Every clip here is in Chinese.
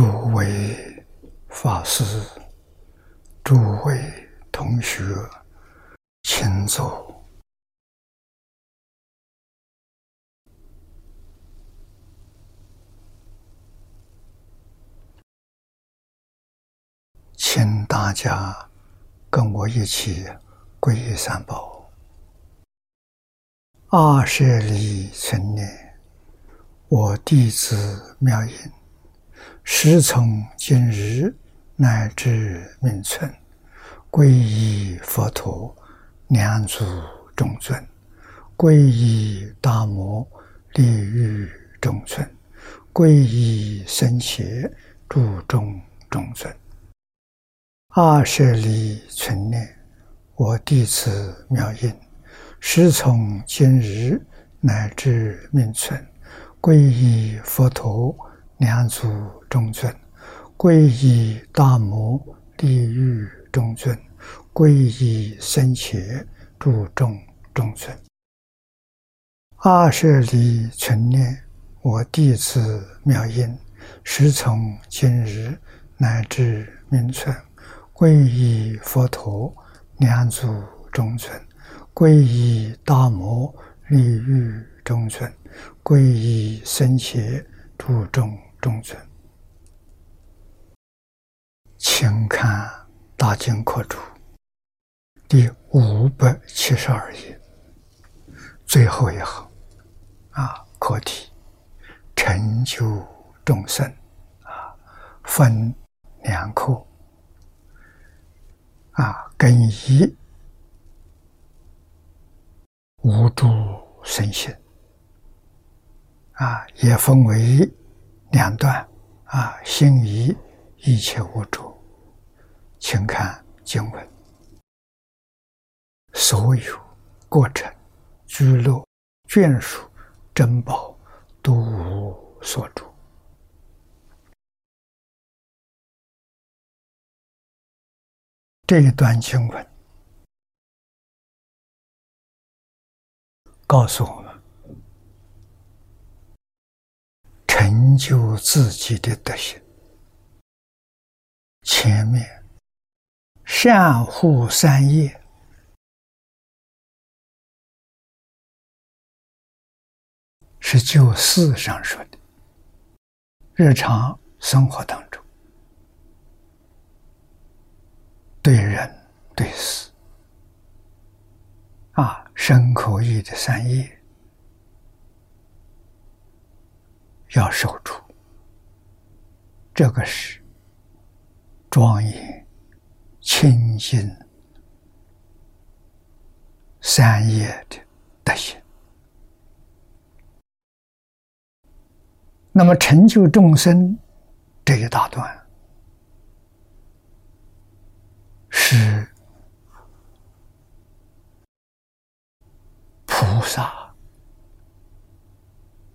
诸位法师、诸位同学，请坐。请大家跟我一起皈依三宝。二舍利存念，我弟子妙音。时从今日乃至命存，皈依佛陀，两足众尊；皈依大摩，利欲众尊；皈依僧伽，注中中尊。二舍利存念，我弟子妙音，时从今日乃至命存，皈依佛陀。两足中尊，皈依大摩地狱中尊，皈依僧伽注众中尊。二舍利存念，我弟子妙音，时从今日乃至命存，皈依佛陀两祖中尊，皈依大摩地狱中尊，皈依僧伽注众。中尊，请看《大经课注》第五百七十二页最后一行。啊，课题成就众生。啊，分两课。啊，根一无助身心啊，也分为。两段。啊，心疑一切无主，请看经文，所有过程、居落、眷属、珍宝都无所住。这一段经文告诉我们。成就自己的德行。前面善护三业是就事上说的，日常生活当中，对人对事。啊，身口意的三业。要守住，这个是庄严、清净、三业的德行。那么成就众生这一大段，是菩萨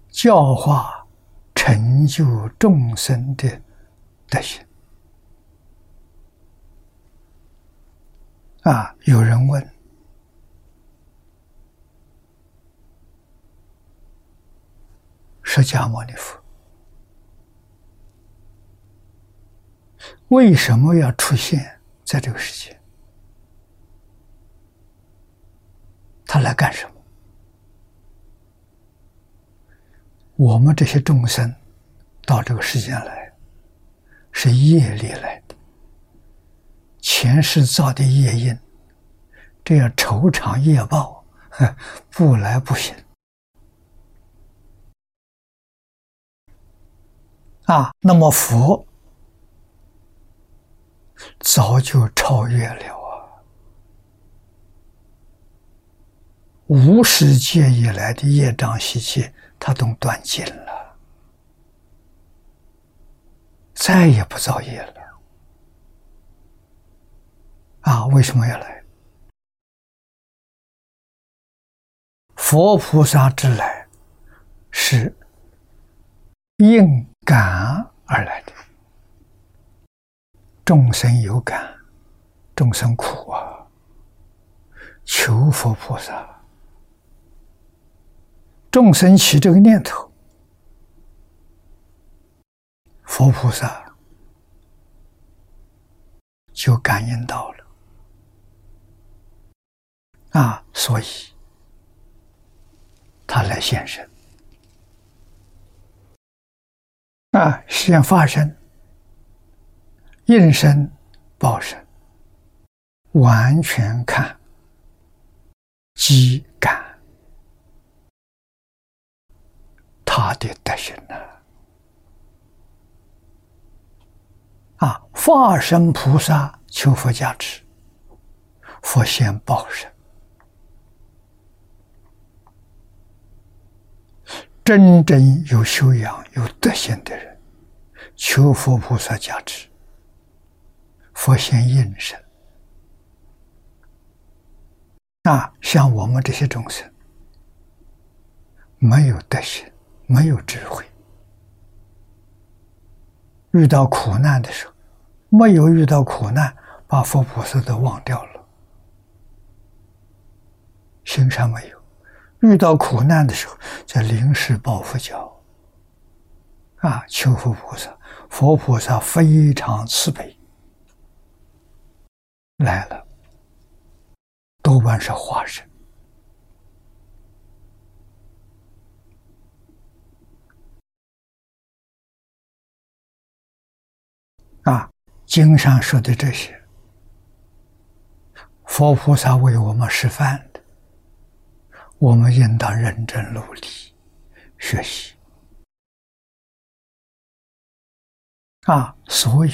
教化。成就众生的德行啊！有人问：释迦牟尼佛为什么要出现在这个世界？他来干什么？我们这些众生到这个世间来，是业力来，前世造的业因，这样酬偿业报，不来不行。啊，那么佛早就超越了啊，无始界以来的业障习气。他都断尽了，再也不造业了。啊，为什么要来？佛菩萨之来，是应感而来的。众生有感，众生苦啊，求佛菩萨。众生起这个念头，佛菩萨就感应到了啊，所以他来现身啊，现发身、应身、报身，完全看机感他的德行呢。啊！化身菩萨求佛加持，佛现报身。真正有修养、有德行的人，求佛菩萨加持，佛先应身。那像我们这些众生，没有德行，没有智慧，遇到苦难的时候。没有遇到苦难，把佛菩萨都忘掉了，心上没有。遇到苦难的时候，在临时抱佛脚，啊，求佛菩萨，佛菩萨非常慈悲，来了，多半是化身，啊。经上说的这些，佛菩萨为我们示范，我们应当认真努力学习。啊，所有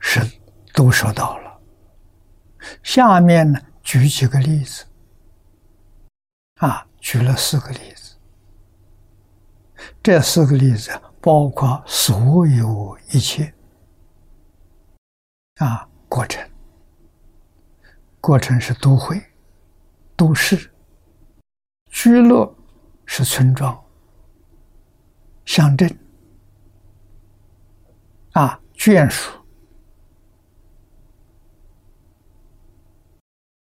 是都说到了。下面呢，举几个例子。啊，举了四个例子。这四个例子包括所有一切啊过程，过程是都会、都市、居乐是村庄、乡镇啊眷属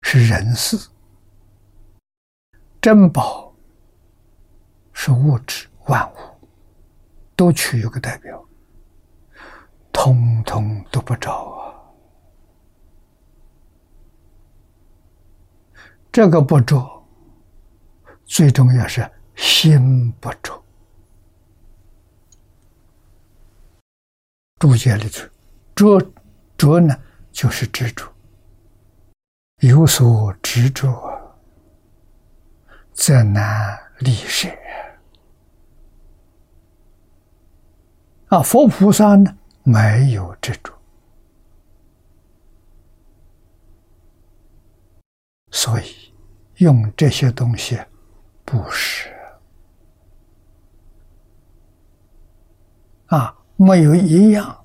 是人事，珍宝是物质。万物都取一个代表，通通都不着啊！这个不着，最重要是心不着。注解里头，着着呢，就是执着，有所执着，则难离舍。啊，佛菩萨呢没有执着，所以用这些东西布施啊，没有一样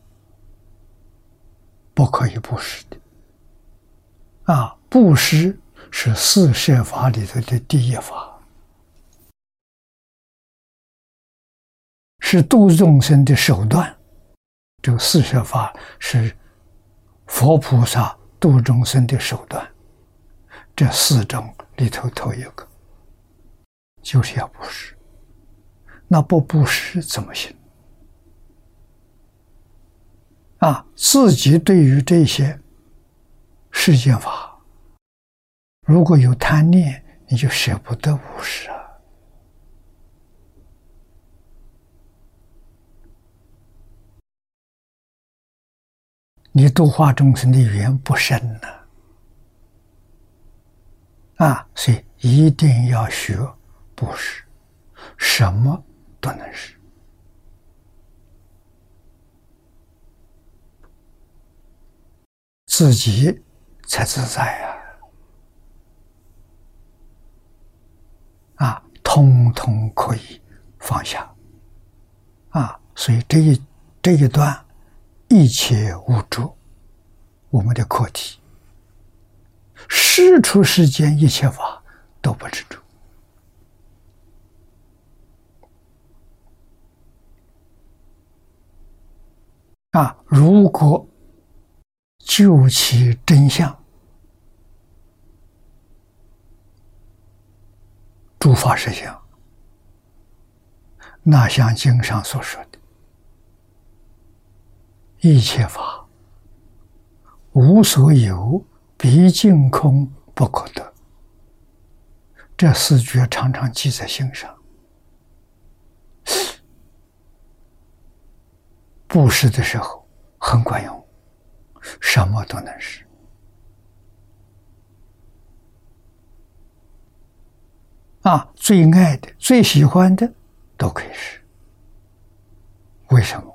不可以布施的啊。布施是四摄法里头的第一法。是度众生的手段，这个四摄法是佛菩萨度众生的手段。这四种里头头一个，就是要布施。那不布施怎么行？啊，自己对于这些世间法，如果有贪念，你就舍不得布施啊。你度化众生的缘不深呢，啊所以一定要学布施，什么都能施，自己才自在呀，啊，通通可以放下，啊，所以这一这一段。一切无助，我们的课题。事出世间一切法都不执着。啊，如果究其真相，诸法实相，那像经上所说的。一切法无所有，毕竟空不可得。这四句常常记在心上。布施的时候很管用，什么都能施。啊，最爱的、最喜欢的都可以施。为什么？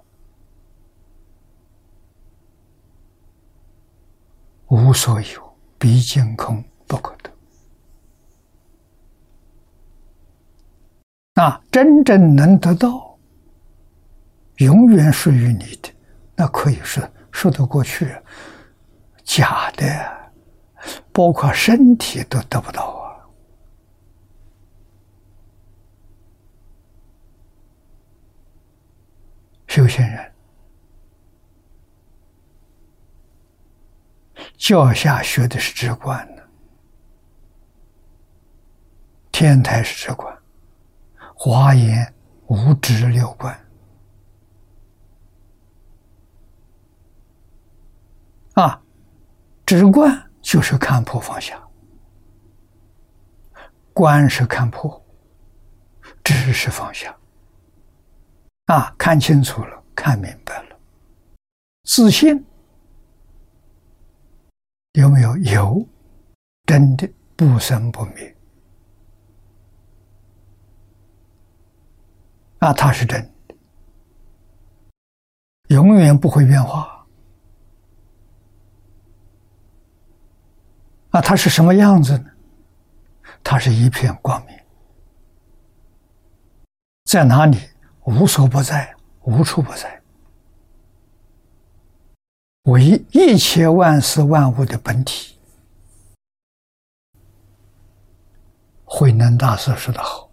无所有，毕竟空不可得。啊，真正能得到，永远属于你的，那可以说说得过去。假的，包括身体都得不到啊。修行人，教下学的是直观的，天台是直观。华严无直六观。啊，直观就是看破放下，观是看破，知是放下。啊，看清楚了，看明白了，自信有没有？有，真的不生不灭。啊，它是真的，永远不会变化。啊，它是什么样子呢？它是一片光明，在哪里？无所不在，无处不在，为一切万事万物的本体。慧能大师说的好。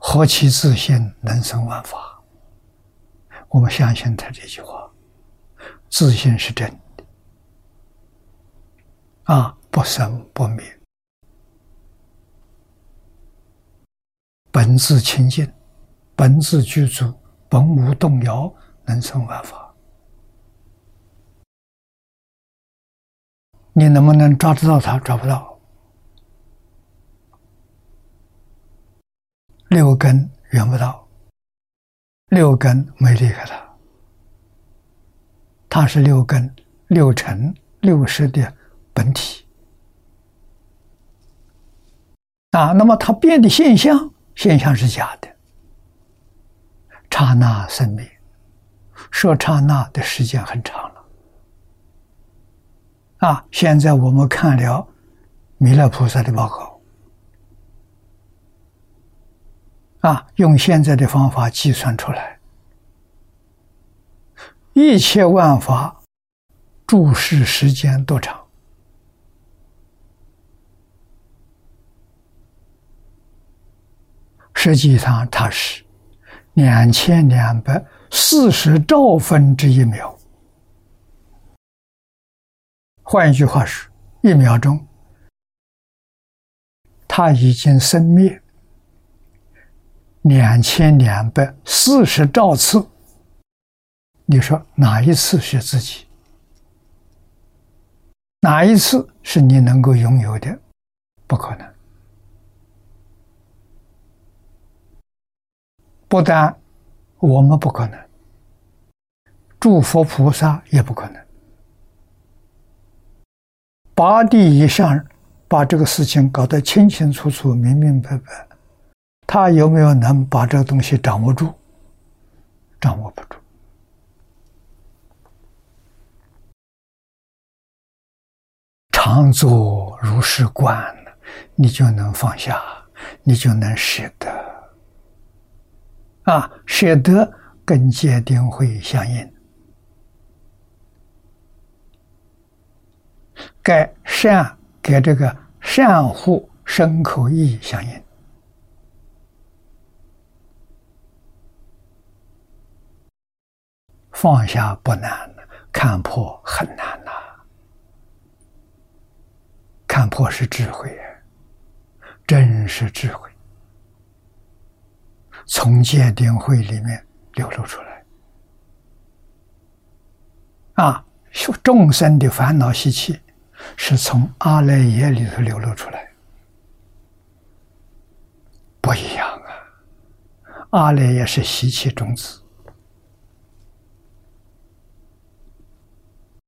何其自信，能生万法。我们相信他这句话，自信是真的啊，不生不灭，本自清净，本自具足，本无动摇，能生万法。你能不能抓得到他？抓不到。六根缘不到，六根没离开他，他是六根、六尘、六识的本体啊。那么它变的现象，现象是假的，刹那生灭，说刹那的时间很长啊。现在我们看了弥勒菩萨的报告。啊，用现在的方法计算出来，一切万法注视时间多长？实际上它是两千两百四十兆分之一秒。换一句话说，一秒钟，它已经生灭。两千两百四十兆次，你说哪一次是自己？哪一次是你能够拥有的？不可能。不但我们不可能，诸佛菩萨也不可能。八地以上把这个事情搞得清清楚楚、明明白白。他有没有能把这个东西掌握住？掌握不住。常作如是观，你就能放下，你就能舍得。啊，舍得跟界定会相应，该善给这个善护身口意相应。放下不难，看破很难呐。看破是智慧，真是智慧，从戒定慧里面流露出来。啊，众生的烦恼习气是从阿赖耶里头流露出来，不一样啊！阿赖耶是习气种子，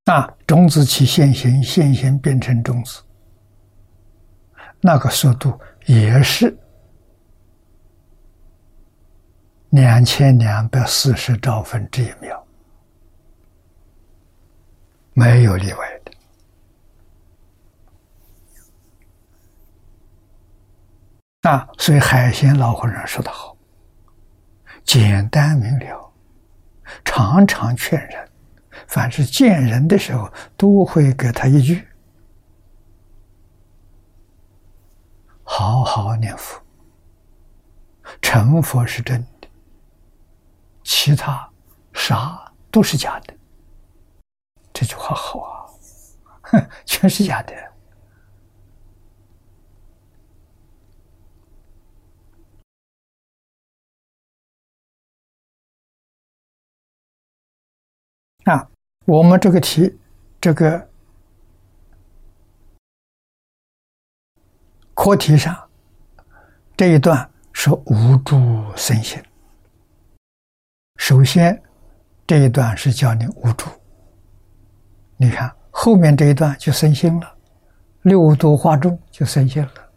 那，种子起现行，现行变成种子，那个速度也是两千两百四十兆分之一秒。没有例外的啊！所以海鲜老和尚说的好：“简单明了，常常劝人。凡是见人的时候，都会给他一句：好好念佛，成佛是真的，其他啥都是假的。”这句话好啊，哼，全是假的。啊，我们这个题，这个课题上这一段说无助身心。首先，这一段是叫你无助。你看后面这一段就生心了，六度化众就生心了，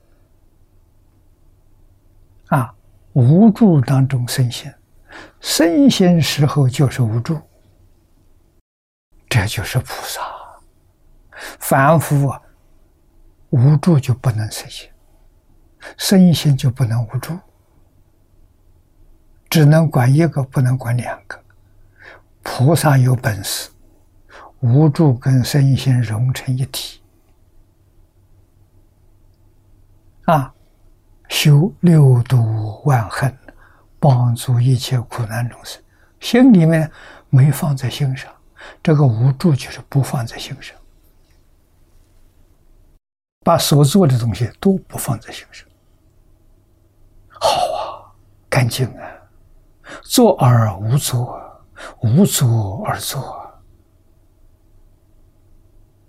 啊，无助当中生心，生心时候就是无助，这就是菩萨。凡夫啊，无助就不能生心，生心就不能无助，只能管一个，不能管两个。菩萨有本事。无助跟身心融成一体，啊，修六度万恨，帮助一切苦难众生。心里面没放在心上，这个无助就是不放在心上，把所做的东西都不放在心上。好啊，干净啊，做而无作，无作而作。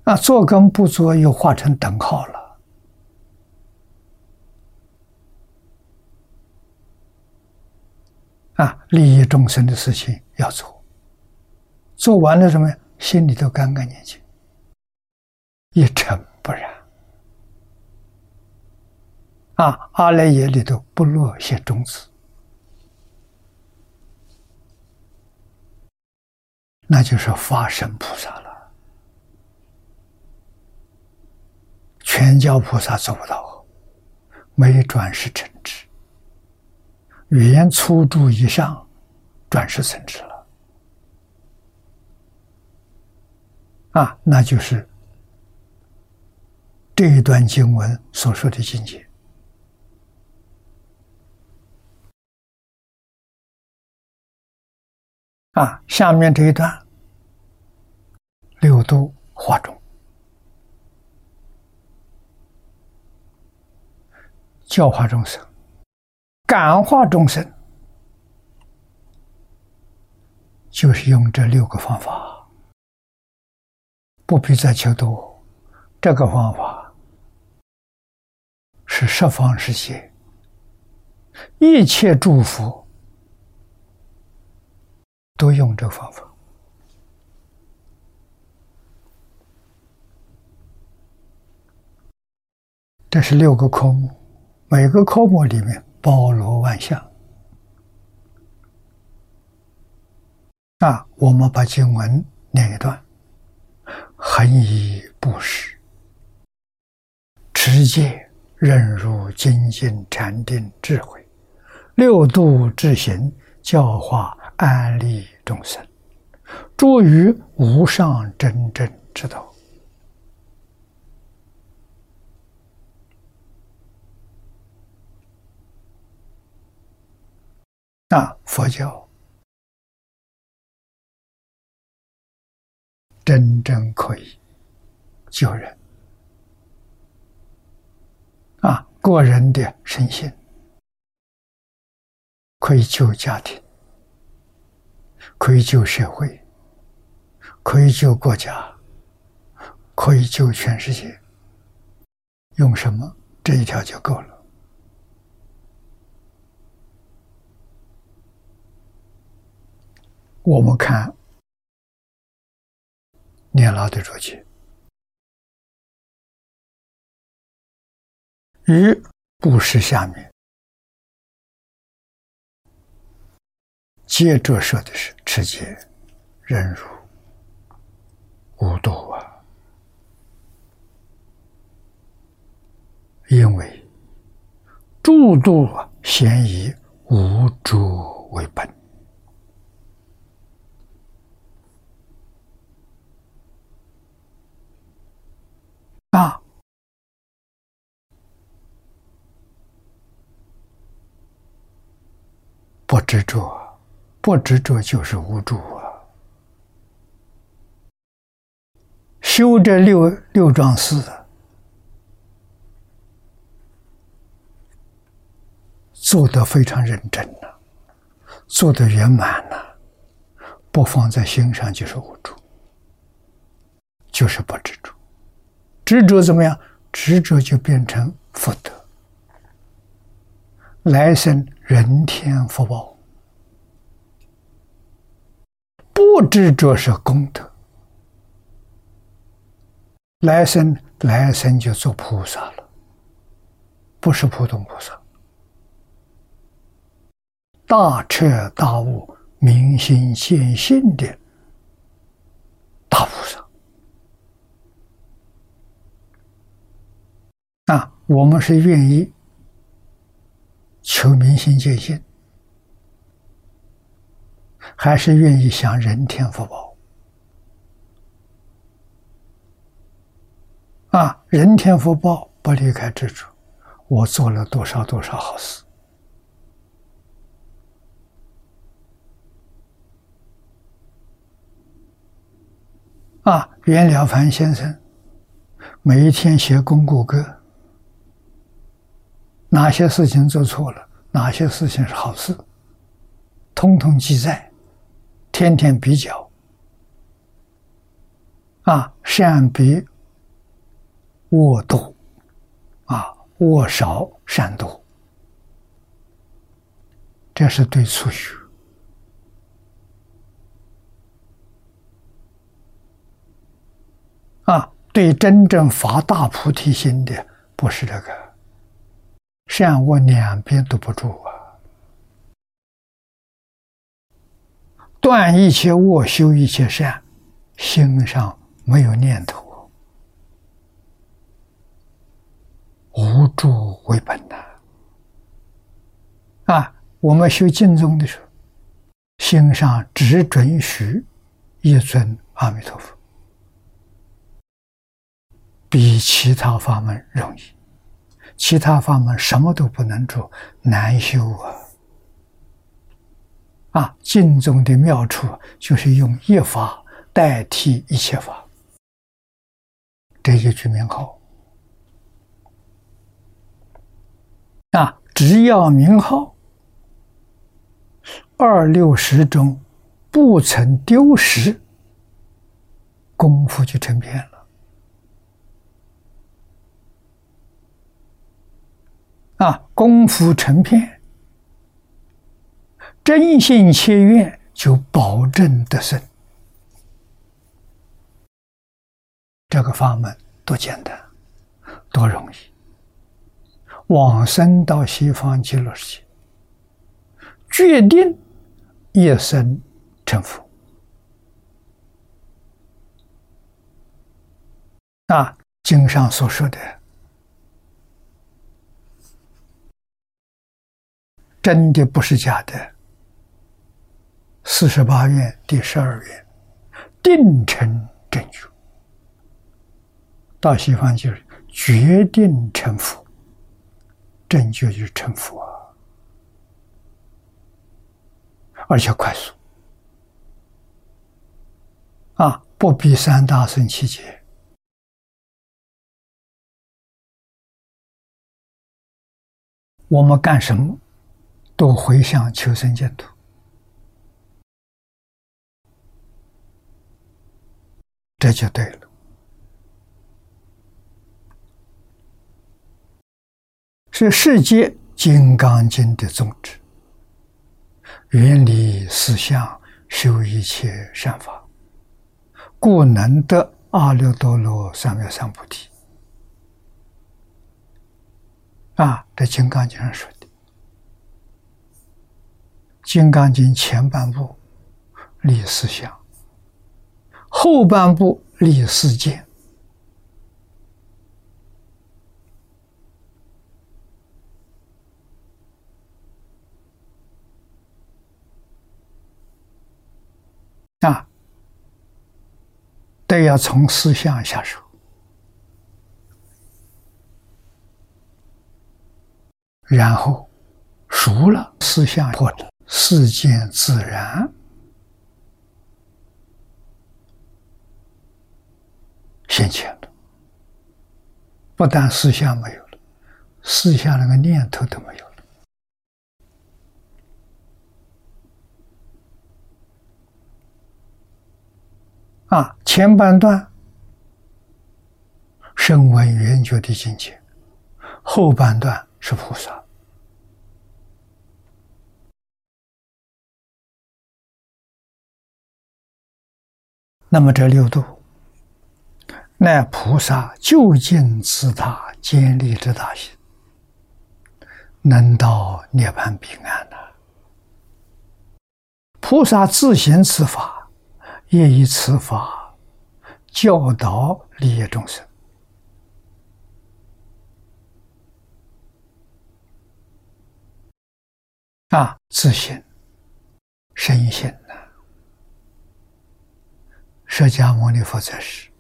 那做跟不做又画成等号了。啊，利益众生的事情要做，做完了什么呀？心里头干干净净，一尘不染。啊，阿赖耶里头不落些种子，那就是发身菩萨了。全教菩萨做不到，没转世成智，语言粗注以上，转世成智了。啊，那就是这一段经文所说的境界。啊，下面这一段，六度化中。教化众生，感化众生，就是用这六个方法，不必再求多。这个方法是十方世界一切祝福都用这个方法。这是六个科目。每个科目里面包罗万象啊！我们把经文念一段：恒以布施，持戒，忍辱，精进，禅定，智慧，六度智行，教化安利众生，诸于无上真正之道。那佛教真正可以救人啊，个人的身心可以救家庭，可以救社会，可以救国家，可以救全世界。用什么？这一条就够了。我们看念老的主去，于布施下面，接着说的是持戒、忍辱、无度啊，因为诸度啊先以无助为本。啊！不执着，不执着就是无助啊！修这六六桩事，做得非常认真了，做得圆满了，不放在心上就是无助，就是不执着。执着怎么样？执着就变成福德，来生人天福报；不执着是功德，来生来生就做菩萨了，不是普通菩萨，大彻大悟、明心见性的大菩萨。啊，我们是愿意求明心见性，还是愿意享人天福报？啊，人天福报不离开执着，我做了多少多少好事。啊，袁了凡先生每一天写功过歌。哪些事情做错了？哪些事情是好事？通通记载，天天比较。啊，善比恶多，啊，恶少善多，这是对初学。啊，对真正发大菩提心的，不是这个。善恶两边都不住啊！断一切恶，修一切善，心上没有念头，无助为本呐！啊，我们修净宗的时候，心上只准许一尊阿弥陀佛，比其他法门容易。其他法门什么都不能做，难修啊！啊，净宗的妙处就是用一法代替一切法，这一句名号啊，只要名号二六十中不曾丢失，功夫就成片了。啊，功夫成片，真心切愿就保证得胜。这个法门多简单，多容易。往生到西方极乐世界，决定一生成佛。啊，经上所说的。真的不是假的。四十八愿第十二愿，定成正觉，到西方就是决定成佛，正觉就是成佛，而且快速啊，不比三大圣七劫。我们干什么？都回向求生净土，这就对了。是世界《金刚经》的宗旨：远离思想，修一切善法，故能得阿耨多罗三藐三菩提。啊，这《金刚经》上说的，《金刚经》前半部立思想，后半部立世界。啊，都要从思想下手。然后熟了，思想破了，世间自然现前了。不但思想没有了，思想那个念头都没有了。啊，前半段声闻缘觉的境界，后半段。是菩萨，那么这六度，乃菩萨究竟自他坚立之大行，能到涅槃彼岸的。菩萨自行此法，也以此法教导利益众生。啊，自信、身心呐！释迦牟尼佛在世，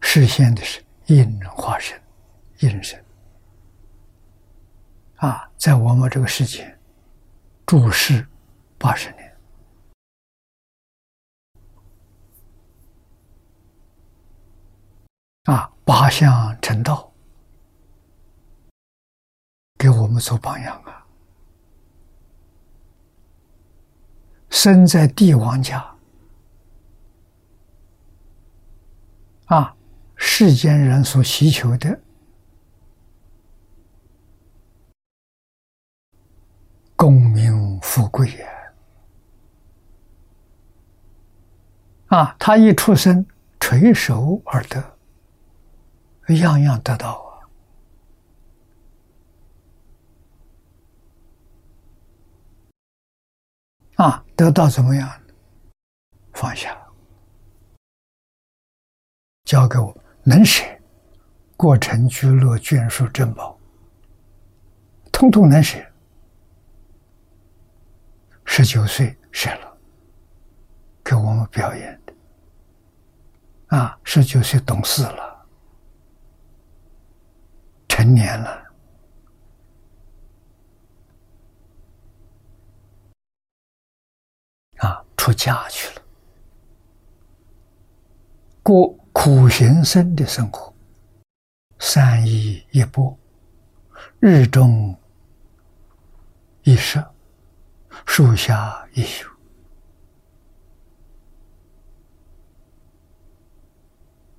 实现的是应化身、应身。啊，在我们这个世界住世八十年，啊，八相成道。给我们做榜样啊！生在帝王家，啊，世间人所需求的功名富贵呀，啊，他一出生垂手而得，样样得到。啊，得到怎么样？放下，交给我，能舍，过程居乐眷属珍宝，通通能舍。十九岁舍了，给我们表演的。啊，十九岁懂事了，成年了。出家去了，过苦行僧的生活，三衣一钵，日中一食，树下一宿，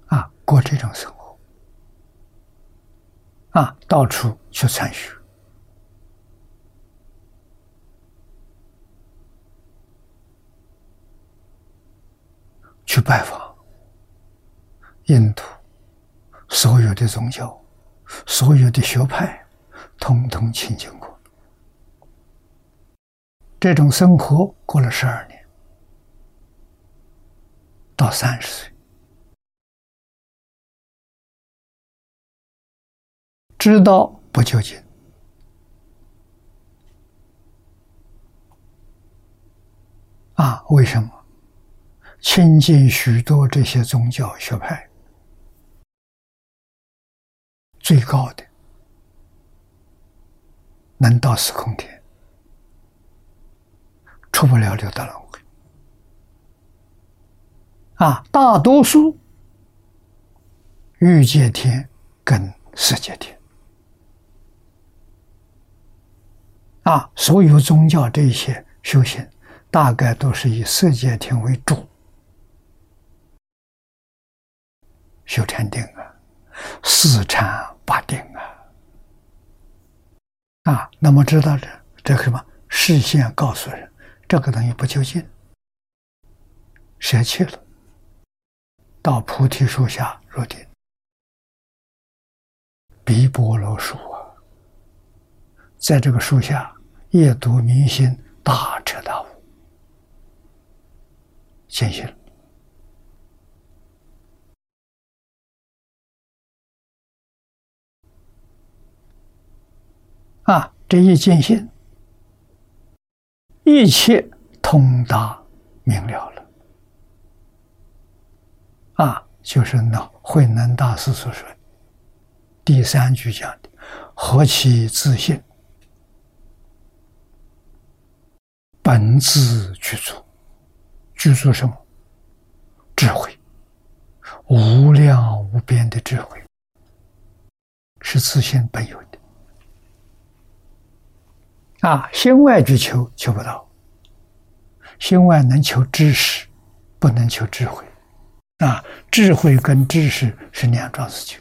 啊，过这种生活，啊，到处去参学。去拜访印度所有的宗教、所有的学派，通通亲近过。这种生活过了十二年，到三十岁，知道不究竟啊？为什么？亲近许多这些宗教学派，最高的能到四空天，出不了六道轮回。啊，大多数欲界天跟世界天，啊，所有宗教这些修行大概都是以色界天为主，修禅定啊，四禅八定啊，啊，那么知道这这个什么？事先告诉人，这个东西不究竟，舍弃了，到菩提树下入定，比波罗树啊，在这个树下夜读明心，大彻大悟。见性啊！这一见性，一切通达明了了啊！就是那慧能大师所说第三句讲的“何其自信，本自具足”。具足什么？智慧，无量无边的智慧，是自信本有的。啊，心外去求，求不到；心外能求知识，不能求智慧。啊，智慧跟知识是两桩事情。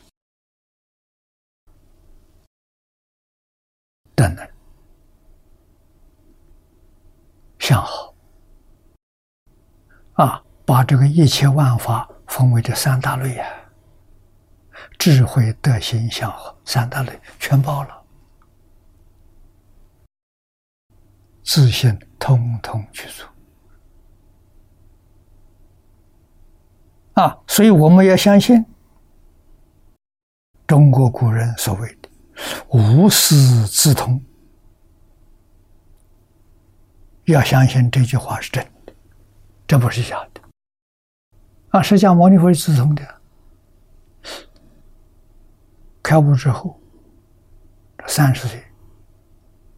等等，向好。啊，把这个一切万法分为这三大类呀，智慧、德行、相好三大类全包了，自信通通去做。啊，所以我们要相信中国古人所谓的“无师自通”，要相信这句话是真的。这不是假的，啊！释迦牟尼佛是自通的，开悟之后，三十岁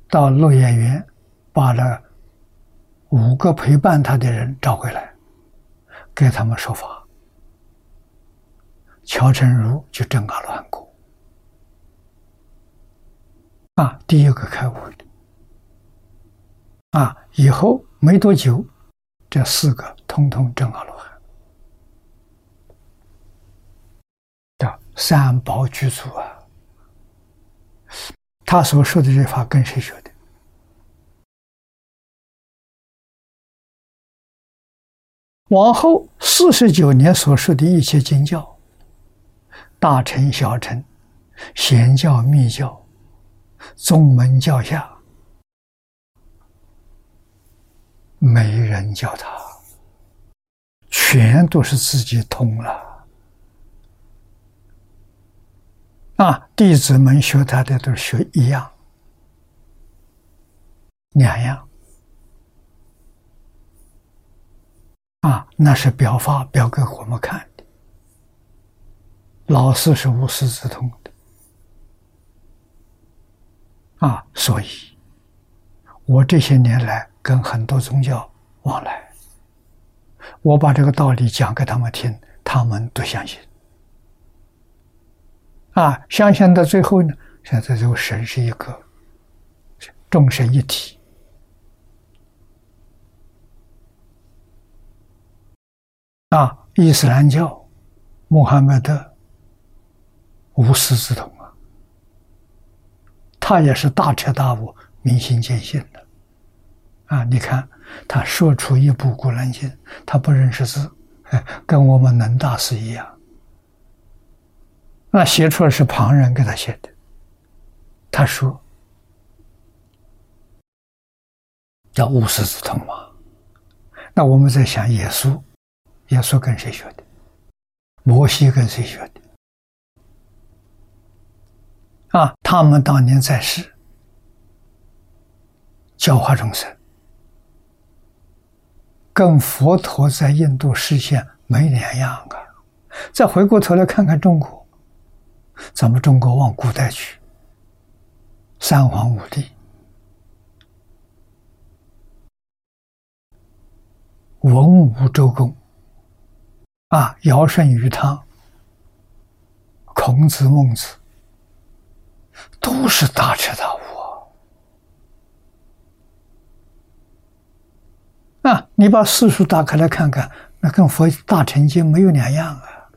到落叶园，把那五个陪伴他的人找回来，给他们说法。乔成儒就正阿罗汉果，啊，第一个开悟的，啊，以后没多久。这四个通通证阿罗汉，叫三宝具足啊！他所说的这话跟谁学的？往后四十九年所说的一切经教，大乘、小乘、显教、密教、宗门教下。没人教他，全都是自己通了。啊，弟子们学他的都学一样、两样。啊，那是表法表给我们看的。老师是无师自通的。啊，所以，我这些年来。跟很多宗教往来，我把这个道理讲给他们听，他们都相信。啊，相信到最后呢，现在就神是一个，众神一体。啊，伊斯兰教，穆罕默德无师自通啊，他也是大彻大悟、明心见性的。啊！你看，他说出一部《古兰经》，他不认识字，跟我们能大师一样。那写出来是旁人给他写的。他说：“叫无师自通嘛。”那我们在想，耶稣，耶稣跟谁学的？摩西跟谁学的？啊！他们当年在世，教化众生。跟佛陀在印度实现没两样啊！再回过头来看看中国，咱们中国往古代去，三皇五帝、文武周公啊，尧舜禹汤、孔子孟子，都是大彻大悟啊。你把四书打开来看看，那跟佛大乘经没有两样啊！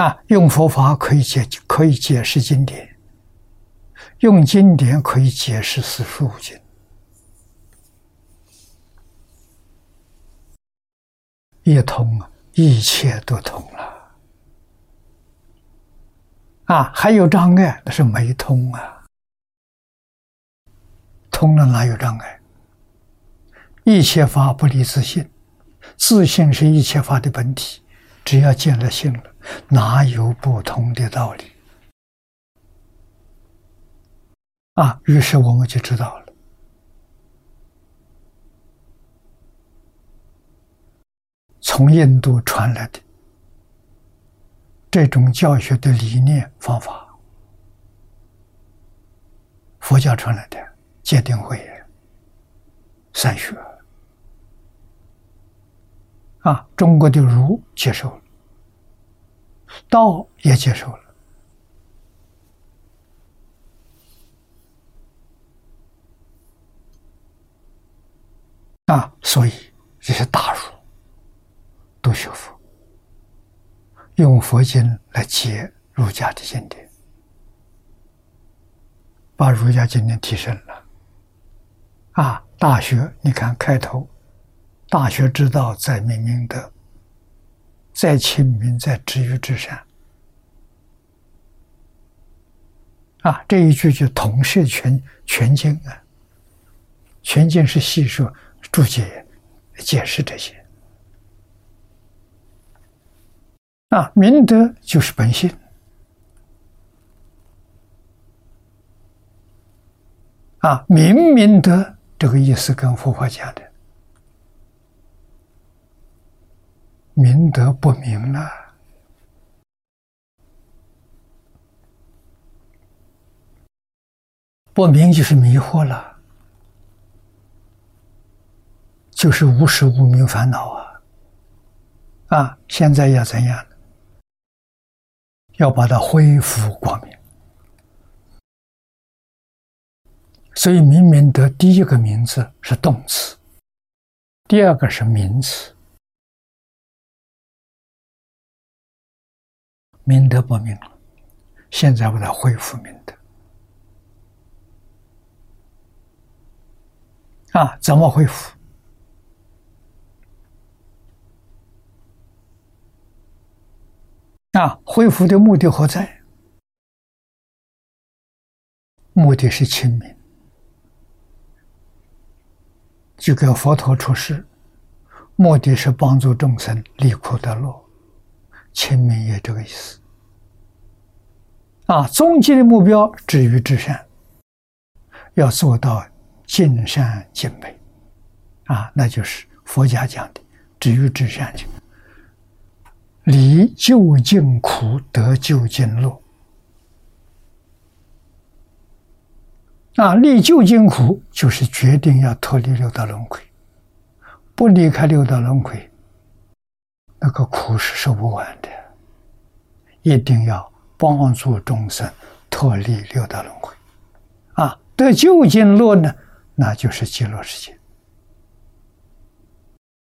啊，用佛法可以解，可以解释经典；用经典可以解释四书五经，一通啊，一切都通了。啊，还有障碍，那是没通啊。通了哪有障碍？一切法不离自信，自信是一切法的本体。只要见了性了，哪有不通的道理？啊，于是我们就知道了，从印度传来的。这种教学的理念方法，佛教传来的戒定慧三学啊，中国的儒接受了，道也接受了啊，所以这些大儒都学佛。用佛经来解儒家的经典，把儒家经典提升了。啊，《大学》你看开头，“大学之道，在明明德，在亲民，在止于至善。”啊，这一句就统摄全全经啊。全经是细说注解解释这些。啊，明德就是本性。啊，明明德这个意思跟佛法讲的，明德不明了，不明就是迷惑了，就是无始无明烦恼啊！啊，现在要怎样？要把它恢复光明，所以明明德第一个名字是动词，第二个是名词。明德不明了，现在把它恢复明德啊？怎么恢复？啊，恢复的目的何在？目的是亲民，就跟佛陀出世，目的是帮助众生离苦得乐，亲民也这个意思。啊，终极的目标止于至善，要做到尽善尽美，啊，那就是佛家讲的止于至善。离究竟苦，得究竟乐。啊，离究竟苦，就是决定要脱离六道轮回。不离开六道轮回，那个苦是受不完的。一定要帮助众生脱离六道轮回。啊，得究竟乐呢，那就是极乐世界。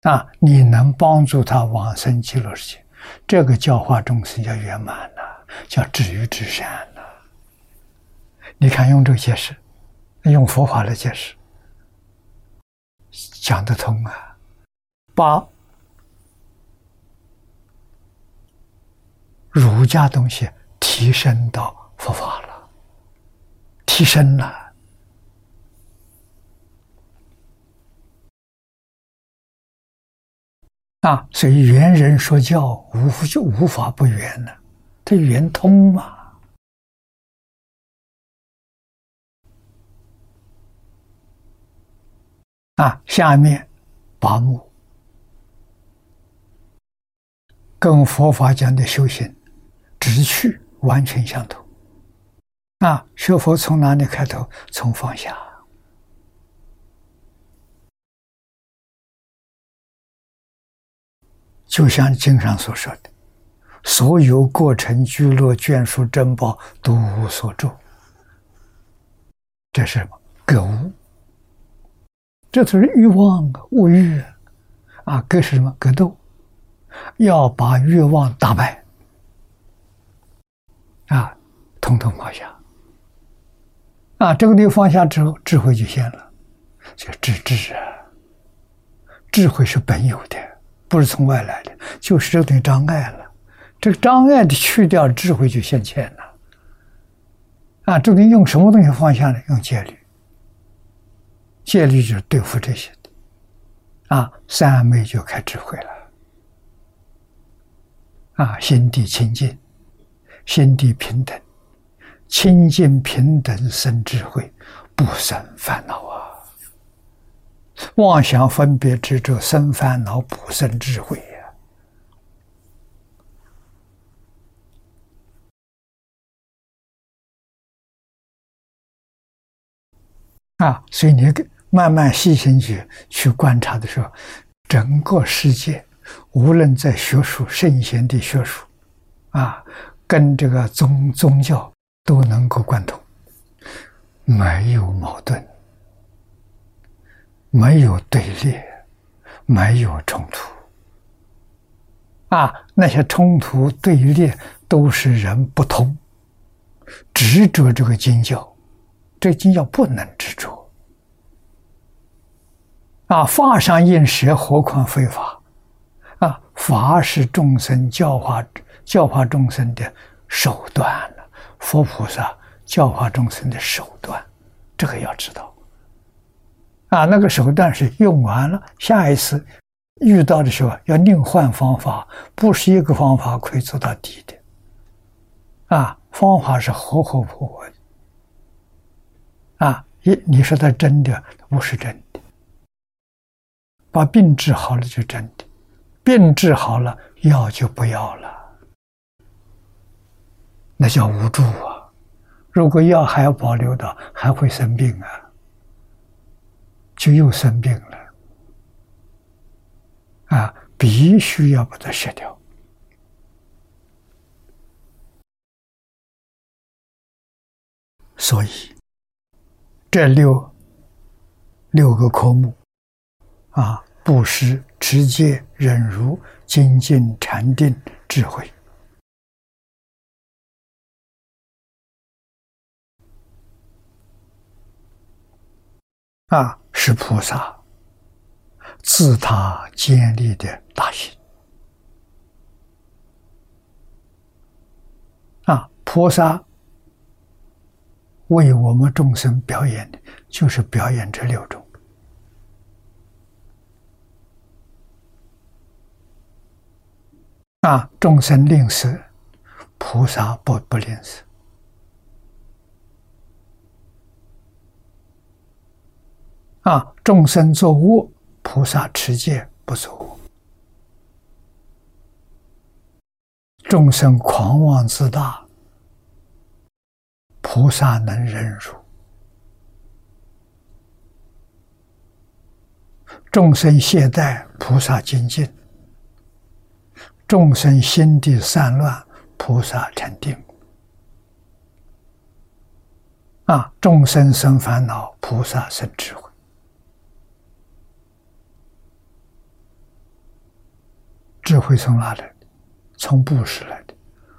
啊，你能帮助他往生极乐世界。这个教化众生叫圆满了，叫止于至善了。你看用这个解释，用佛法来解释，讲得通啊！把儒家东西提升到佛法了，提升了。啊，所以圆人说教无就无法不圆了，它圆通嘛。啊，下面八目跟佛法讲的修行直趣完全相同。啊，学佛从哪里开头？从放下。就像经上所说的：“所有过程、聚落、眷属、珍宝都无所住。这是什么？格物。这就是欲望、物欲啊！格是什么？格斗，要把欲望打败啊，统统放下啊！这个地方放下之后，智慧就现了，就智智啊！智慧是本有的，不是从外来的，就是这点障碍了。这个障碍的去掉，智慧就现前了啊！这个用什么东西放下呢？用戒律。戒律就是对付这些的，啊，三昧就开智慧了，啊，心地清净，心地平等，清净平等生智慧，不生烦恼啊。妄想分别执着生烦恼，不生智慧呀。啊，所以你给。慢慢细心去去观察的时候，整个世界，无论在学术圣贤的学术，啊，跟这个宗宗教都能够贯通，没有矛盾，没有对立，没有冲突，啊，那些冲突对立都是人不通，执着这个经教，这经教不能执着。啊，法上应舍，何况非法？啊，法是众生教化教化众生的手段了，佛菩萨教化众生的手段，这个要知道。啊，那个手段是用完了，下一次遇到的时候要另换方法，不是一个方法可以做到底的。啊，方法是活活活活的。啊，你你说它真的不是真的。把病治好了就真的，病治好了药就不要了，那叫无助啊！如果药还要保留的，还会生病啊，就又生病了啊！必须要把它卸掉。所以这六六个科目啊。布施、持戒、忍辱、精进、禅定、智慧，啊，是菩萨自他建立的大行。啊，菩萨为我们众生表演的，就是表演这六种。啊！众生吝啬，菩萨不不吝啬。啊！众生作恶，菩萨持戒不作恶。众生狂妄自大，菩萨能忍辱。众生懈怠，菩萨精进。众生心地散乱，菩萨禅定；啊，众生生烦恼，菩萨生智慧。智慧从哪来的？从布施来的，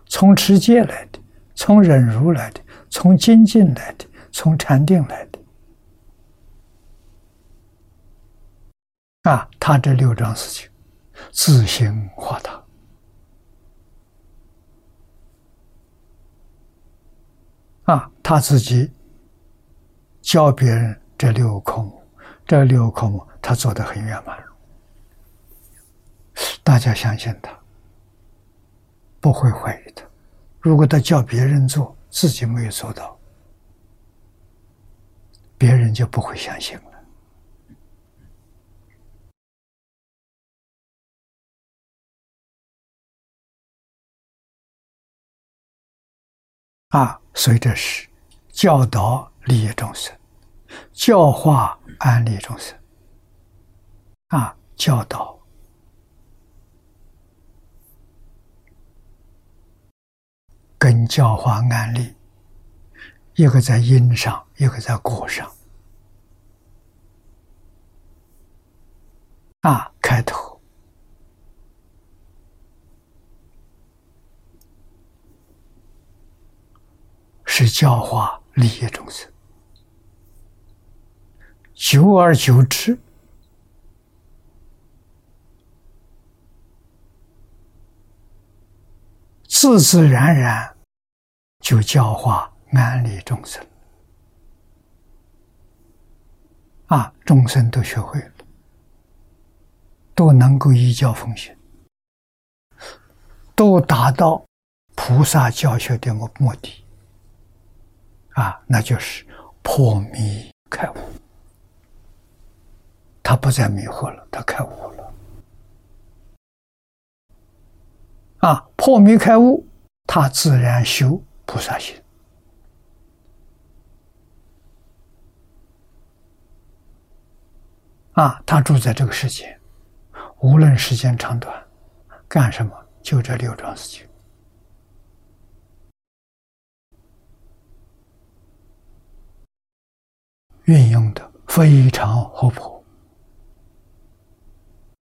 从持戒来的，从忍辱来的，从精进来的，从禅定来的。啊，他这六桩事情，自行化他。啊，他自己教别人这六个科目，这六个科目他做的很圆满，大家相信他，不会怀疑他。如果他叫别人做，自己没有做到，别人就不会相信了。啊。随着是教导利益众生，教化安利众生，啊，教导种教化案例，一个在因上，一个在果上。啊，开头是教化利益众生，久而久之。自自然然就教化安利众生啊，众生都学会了，都能够依教奉行，都达到菩萨教学的目目的啊，那就是破迷开悟。他不再迷惑了，他开悟了。啊，破迷开悟，他自然修菩萨心。啊，他住在这个世界，无论时间长短，干什么就这六桩事情，运用的非常活泼。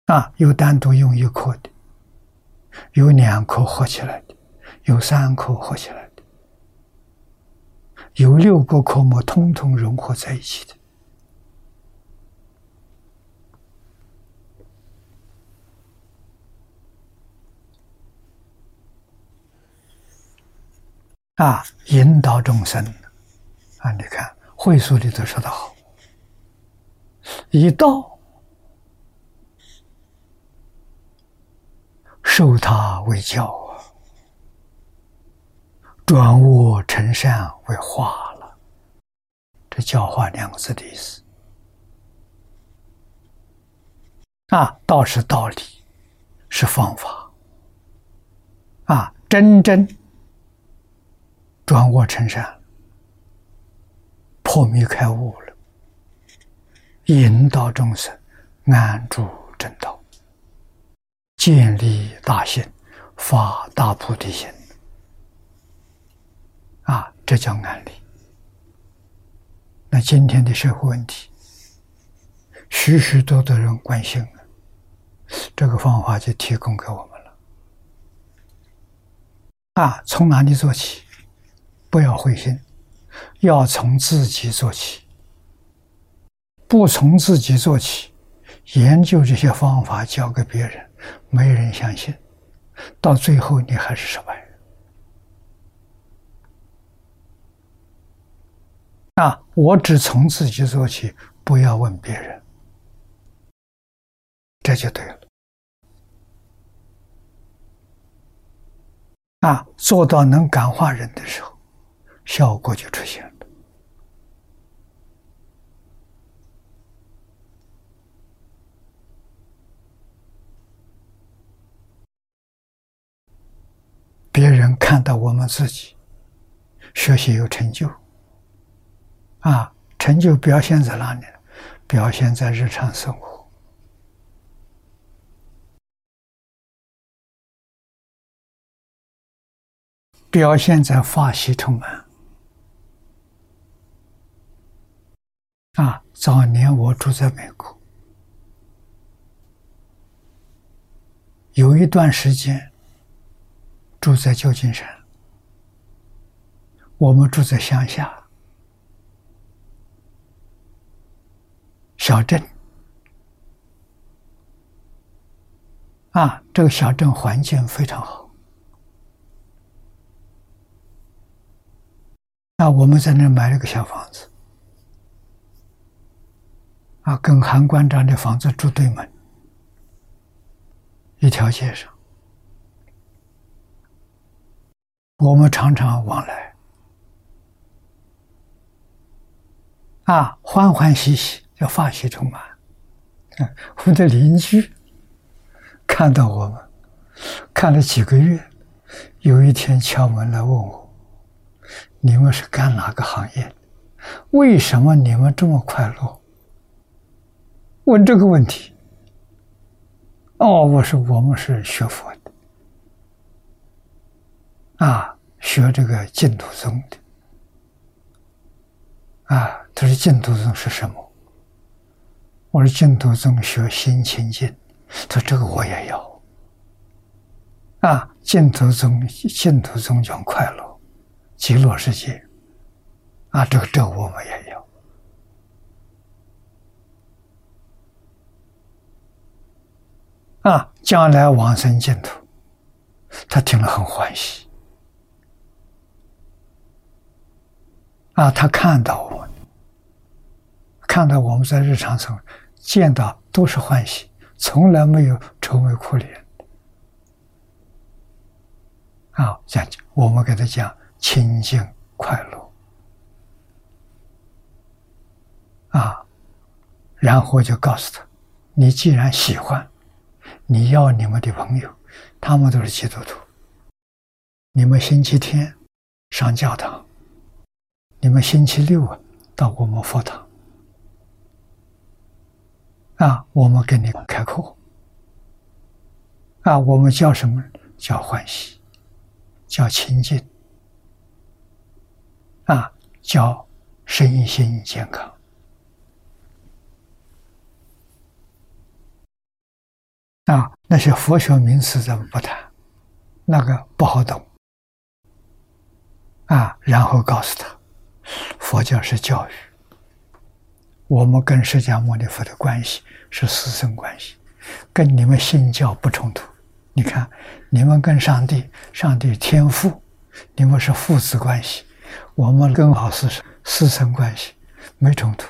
啊，有单独用一颗的。有两颗合起来的，有三颗合起来的，有六个科目通通融合在一起的。啊，引导众生啊！你看会书里头说的好，一道。受他为教，转恶成善为化了。这教化两个字的意思啊，道是道理，是方法啊，真正转恶成善，破迷开悟了，引导众生安住正道。建立大信，发大菩提心，这叫案例。那今天的社会问题，许许多多人关心这个方法就提供给我们了。啊，从哪里做起？不要灰心，要从自己做起。不从自己做起，研究这些方法，教给别人。没人相信，到最后你还是失败。啊！我只从自己做起，不要问别人，这就对了。啊，做到能感化人的时候，效果就出现了。别人看到我们自己学习有成就，啊，成就表现在哪里？表现在日常生活，表现在法喜充满。啊，早年我住在美国，有一段时间。住在旧金山，我们住在乡下小镇。啊，这个小镇环境非常好。那我们在那买了个小房子，啊，跟韩馆长的房子住对门，一条街上。我们常常往来，啊，欢欢喜喜，要法喜充满。我的邻居看到我们，看了几个月，有一天敲门来问我：“你们是干哪个行业？为什么你们这么快乐？”问这个问题。哦，我说我们是学佛的。啊，学这个净土宗的。啊，他说净土宗是什么？我说净土宗学心清净。他说这个我也要。啊，净土宗净土宗讲快乐，极乐世界。啊，这个这个我们也要。啊，将来往生净土，他听了很欢喜。啊，他看到我，看到我们在日常中见到都是欢喜，从来没有愁眉苦脸。啊，讲我们给他讲清净快乐，啊，然后就告诉他，你既然喜欢，你要你们的朋友，他们都是基督徒，你们星期天上教堂。你们星期六啊，到我们佛堂啊，我们给你开口啊，我们叫什么？叫欢喜，叫清净啊，叫身心健康啊。那些佛学名词咱们不谈，那个不好懂啊。然后告诉他。佛教是教育，我们跟释迦牟尼佛的关系是师生关系，跟你们信教不冲突。你看，你们跟上帝，上帝天父，你们是父子关系；我们跟老师是师生关系，没冲突。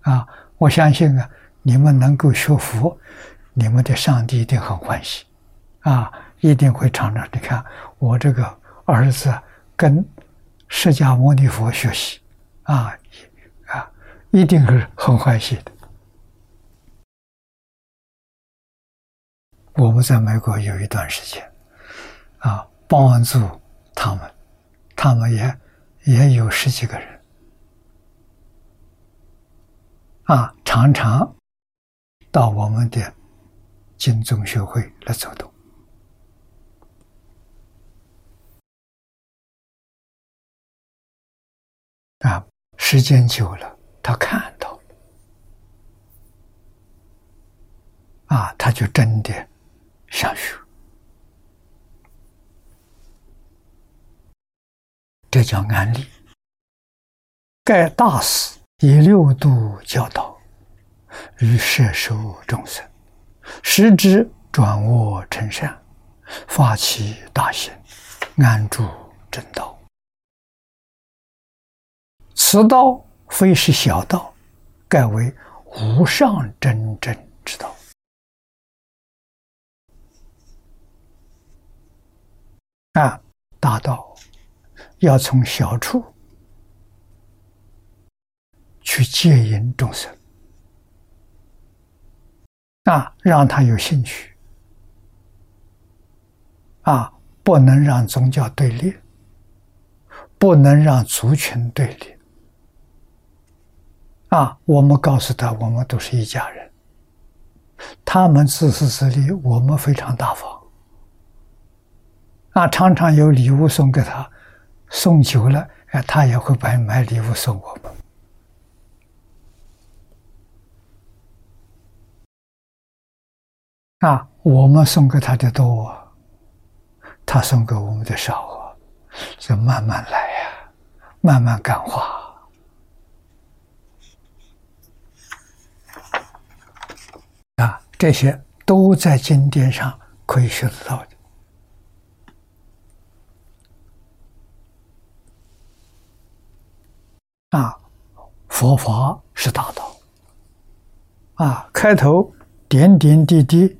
啊，我相信啊，你们能够学佛，你们的上帝一定很欢喜，啊，一定会常常你看我这个儿子跟。释迦牟尼佛学习，啊，一定是很欢喜的。我们在美国有一段时间，啊，帮助他们，他们也也有十几个人，啊，常常到我们的金宗学会来走动。啊，时间久了，他看到了，啊，他就真的想学。这叫安利。盖大师以六度教导，与摄受众生，使之转恶成善，发起大行，安住正道。此道非是小道，盖为无上真正之道。啊，大道要从小处去接引众生，啊，让他有兴趣，啊，不能让宗教对立，不能让族群对立。啊，我们告诉他，我们都是一家人。他们自私自利，我们非常大方。啊，常常有礼物送给他，送久了，哎，他也会买买礼物送我们。啊，我们送给他的多，他送给我们的少啊，就慢慢来呀，慢慢感化。这些都在经典上可以学得到的。啊，佛法是大道。啊，开头点点滴滴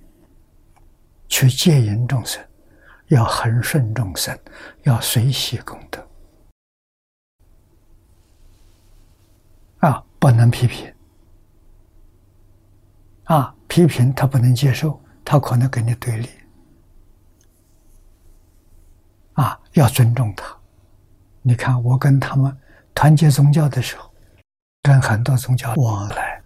去戒引众生，要恒顺众生，要随喜功德。啊，不能批评。啊，批评他不能接受他可能跟你对立。啊要尊重他。你看我跟他们团结宗教的时候跟很多宗教往来。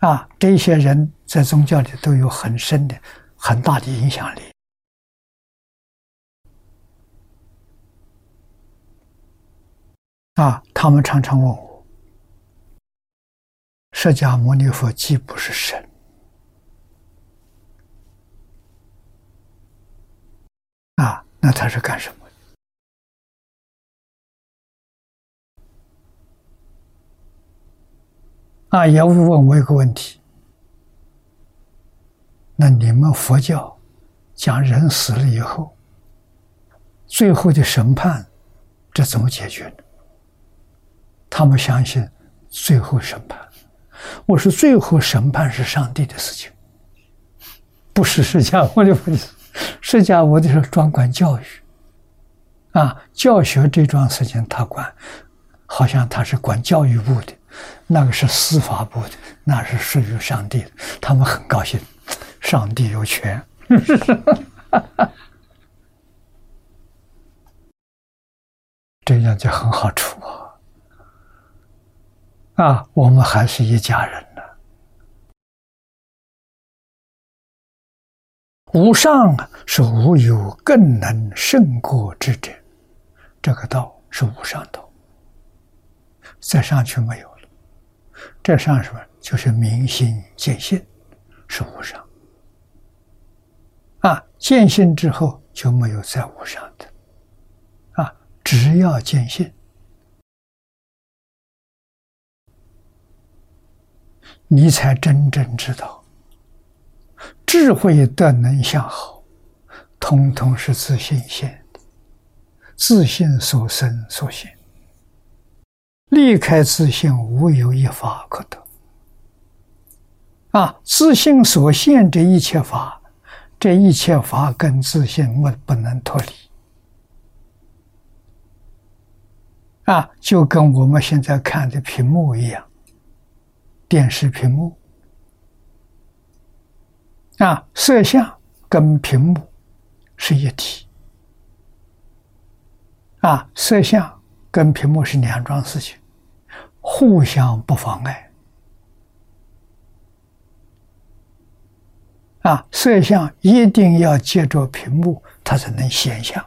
啊这些人在宗教里都有很深的很大的影响力。啊他们常常问我释迦牟尼佛既不是神，啊，那他是干什么？啊，也问我一个问题：那你们佛教讲人死了以后，最后的审判，这怎么解决呢？他们相信最后审判。我说，最后审判是上帝的事情，不是释迦牟尼佛的。释迦牟尼是专管教育，啊，教学这桩事情他管，好像他是管教育部的。那个是司法部的，那是属于上帝的。他们很高兴，上帝有权，这样就很好处啊！啊，我们还是一家人呢。无上是无有更能胜过之者，这个道是无上道，再上去没有了。这上什么？就是明心见性，是无上。啊，见性之后就没有再无上的。啊，只要见性，你才真正知道，智慧的能向好，通通是自信现的，自信所生所现。离开自信，无有一法可得。啊，自信所现这一切法，这一切法跟自信不不能脱离。啊，就跟我们现在看的屏幕一样，电视屏幕。啊，摄像跟屏幕是一体。啊，摄像。跟屏幕是两桩事情，互相不妨碍。啊，摄像一定要借助屏幕，它才能显像；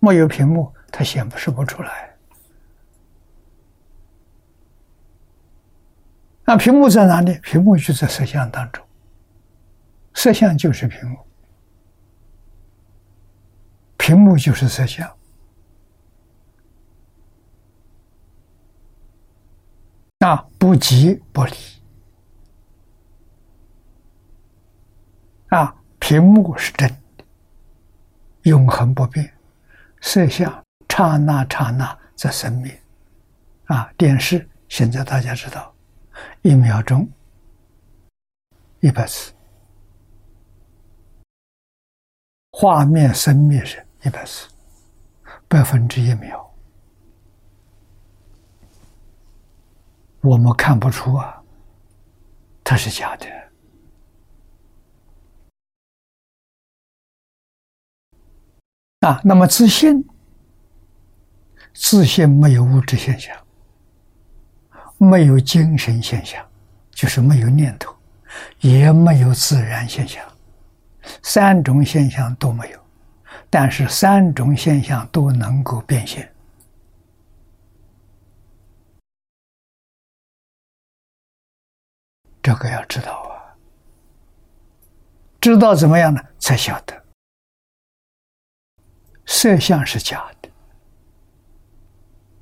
没有屏幕，它显示不出来。那屏幕在哪里？屏幕就在摄像当中，摄像就是屏幕，屏幕就是摄像。啊，不即不离。啊，屏幕是真的，永恒不变；摄像刹那刹那在生灭。啊，电视现在大家知道，一秒钟一百次，画面生灭是一百次，百分之一秒。我们看不出啊，它是假的啊。那么自信，自信没有物质现象，没有精神现象，就是没有念头，也没有自然现象，三种现象都没有。但是三种现象都能够变现。这个要知道啊，知道怎么样呢？才晓得色相是假的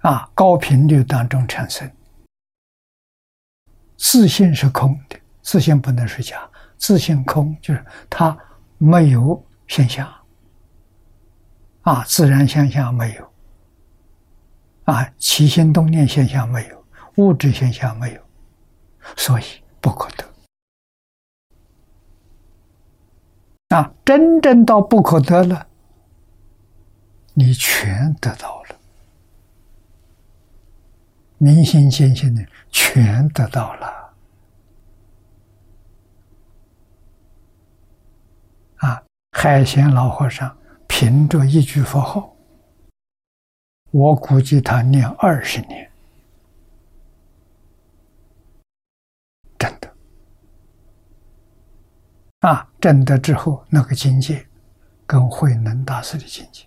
啊，高频率当中产生，自信是空的，自信不能是假，自信空就是它没有现象啊，自然现象没有啊，起心动念现象没有，物质现象没有，所以。不可得啊！真正到不可得了，你全得到了，明心见性的全得到了啊！海贤老和尚凭着一句佛号，我估计他念二十年。真的啊，真的之后，那个境界，跟慧能大师的境界，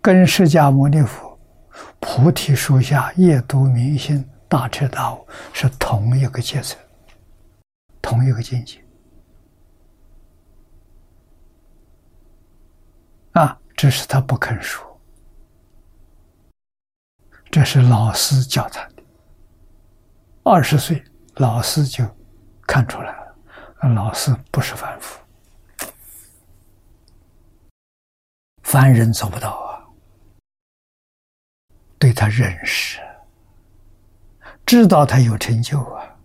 跟释迦牟尼佛菩提树下夜读明心，大彻大悟，是同一个阶层，同一个境界。啊，只是他不肯说，这是老师教他的。二十岁，老师就看出来了，老师不是凡夫，凡人做不到。对他认识，知道他有成就啊，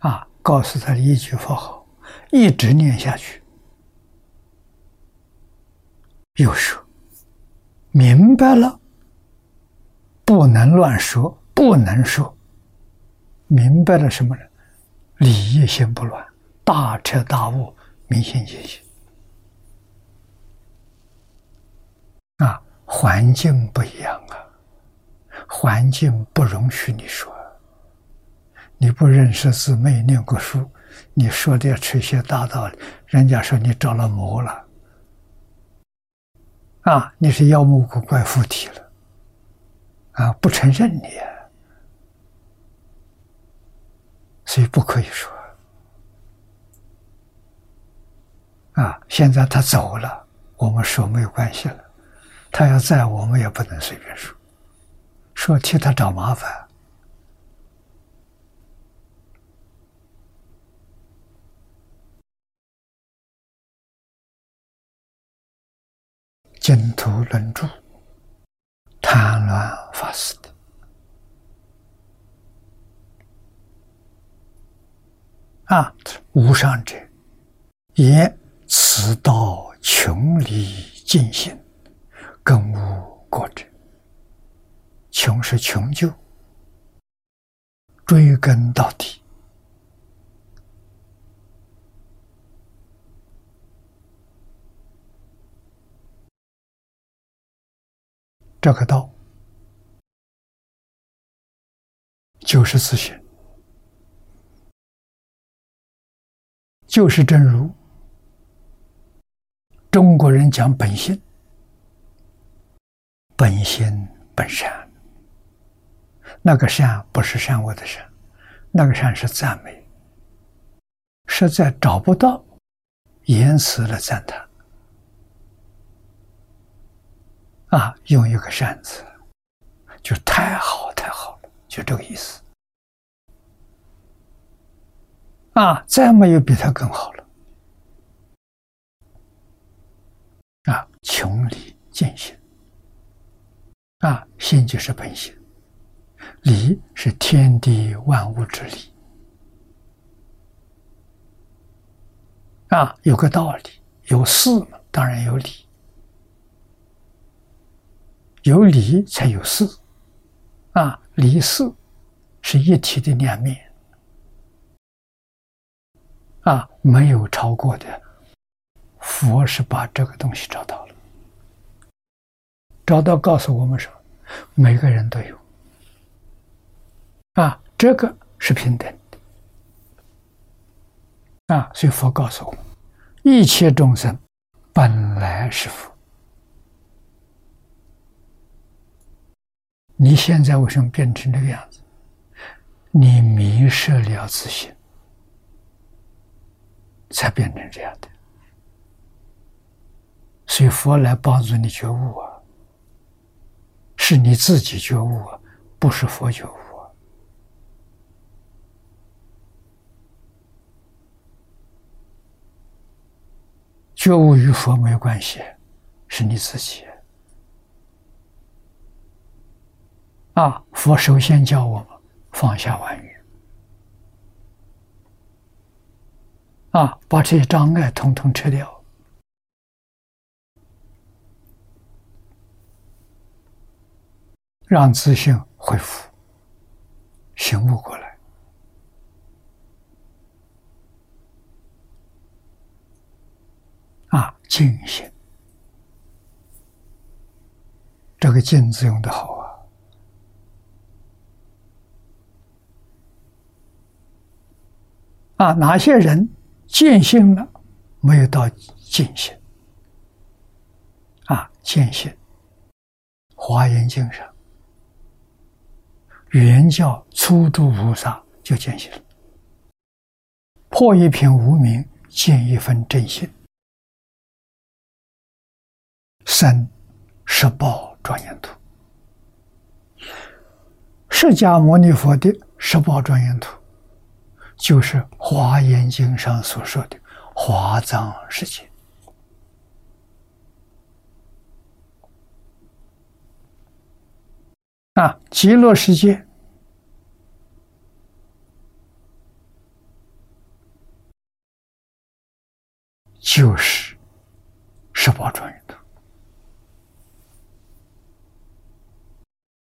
啊，告诉他一句佛号，一直念下去。又说，明白了，不能乱说，不能说。明白了什么呢？理业先不乱，大彻大悟，明心见性。啊，环境不一样啊，环境不容许你说。你不认识字，没念过书，你说点这些大道理，人家说你着了魔了。啊，你是妖魔鬼怪附体了，啊，不承认你，所以不可以说。啊，现在他走了，我们说没有关系了，他要在，我们也不能随便说，说替他找麻烦。净土论著，贪乱法师的啊，无上者言此道穷理尽性，更无过者。穷是穷究，追根到底。这个道就是自信，就是正如。中国人讲本性，本心本善。那个善不是善恶的善，那个善是赞美，实在找不到言辞来赞叹。啊，用一个善字，就太好太好了，就这个意思。啊，再没有比他更好了。啊，穷理尽性。啊，心就是本性，理是天地万物之理。啊，有个道理，有事嘛，当然有理。有理才有事，啊，理事是一体的两面，啊，没有超过的。佛是把这个东西找到了，找到告诉我们说，每个人都有，啊，这个是平等的，啊，所以佛告诉我们，一切众生本来是佛。你现在为什么变成这个样子？你迷失了自信，才变成这样的。所以佛来帮助你觉悟啊，是你自己觉悟啊，不是佛觉悟啊。觉悟与佛没有关系，是你自己。啊！佛首先教我们放下万语，啊，把这些障碍统统撤掉，让自信恢复、醒悟过来。啊，静心，这个“静”字用的好啊。啊，哪些人见性了，没有到见性？啊，见性，《华严经》上原教初住菩萨就见性了，破一片无明，见一分真心，生十宝庄严图。释迦牟尼佛的十宝庄严图，就是《华严经》上所说的华藏世界。啊，极乐世界就是十宝庄严图。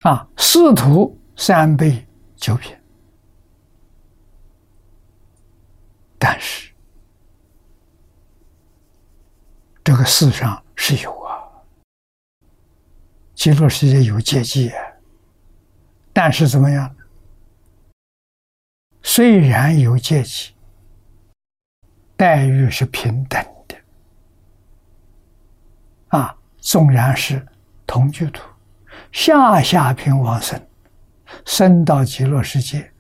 啊，四徒三杯九品，但是这个世上是有啊，极乐世界有阶级。但是怎么样？虽然有阶级，待遇是平等的。啊，纵然是同居土，下下品往生，生到极乐世界，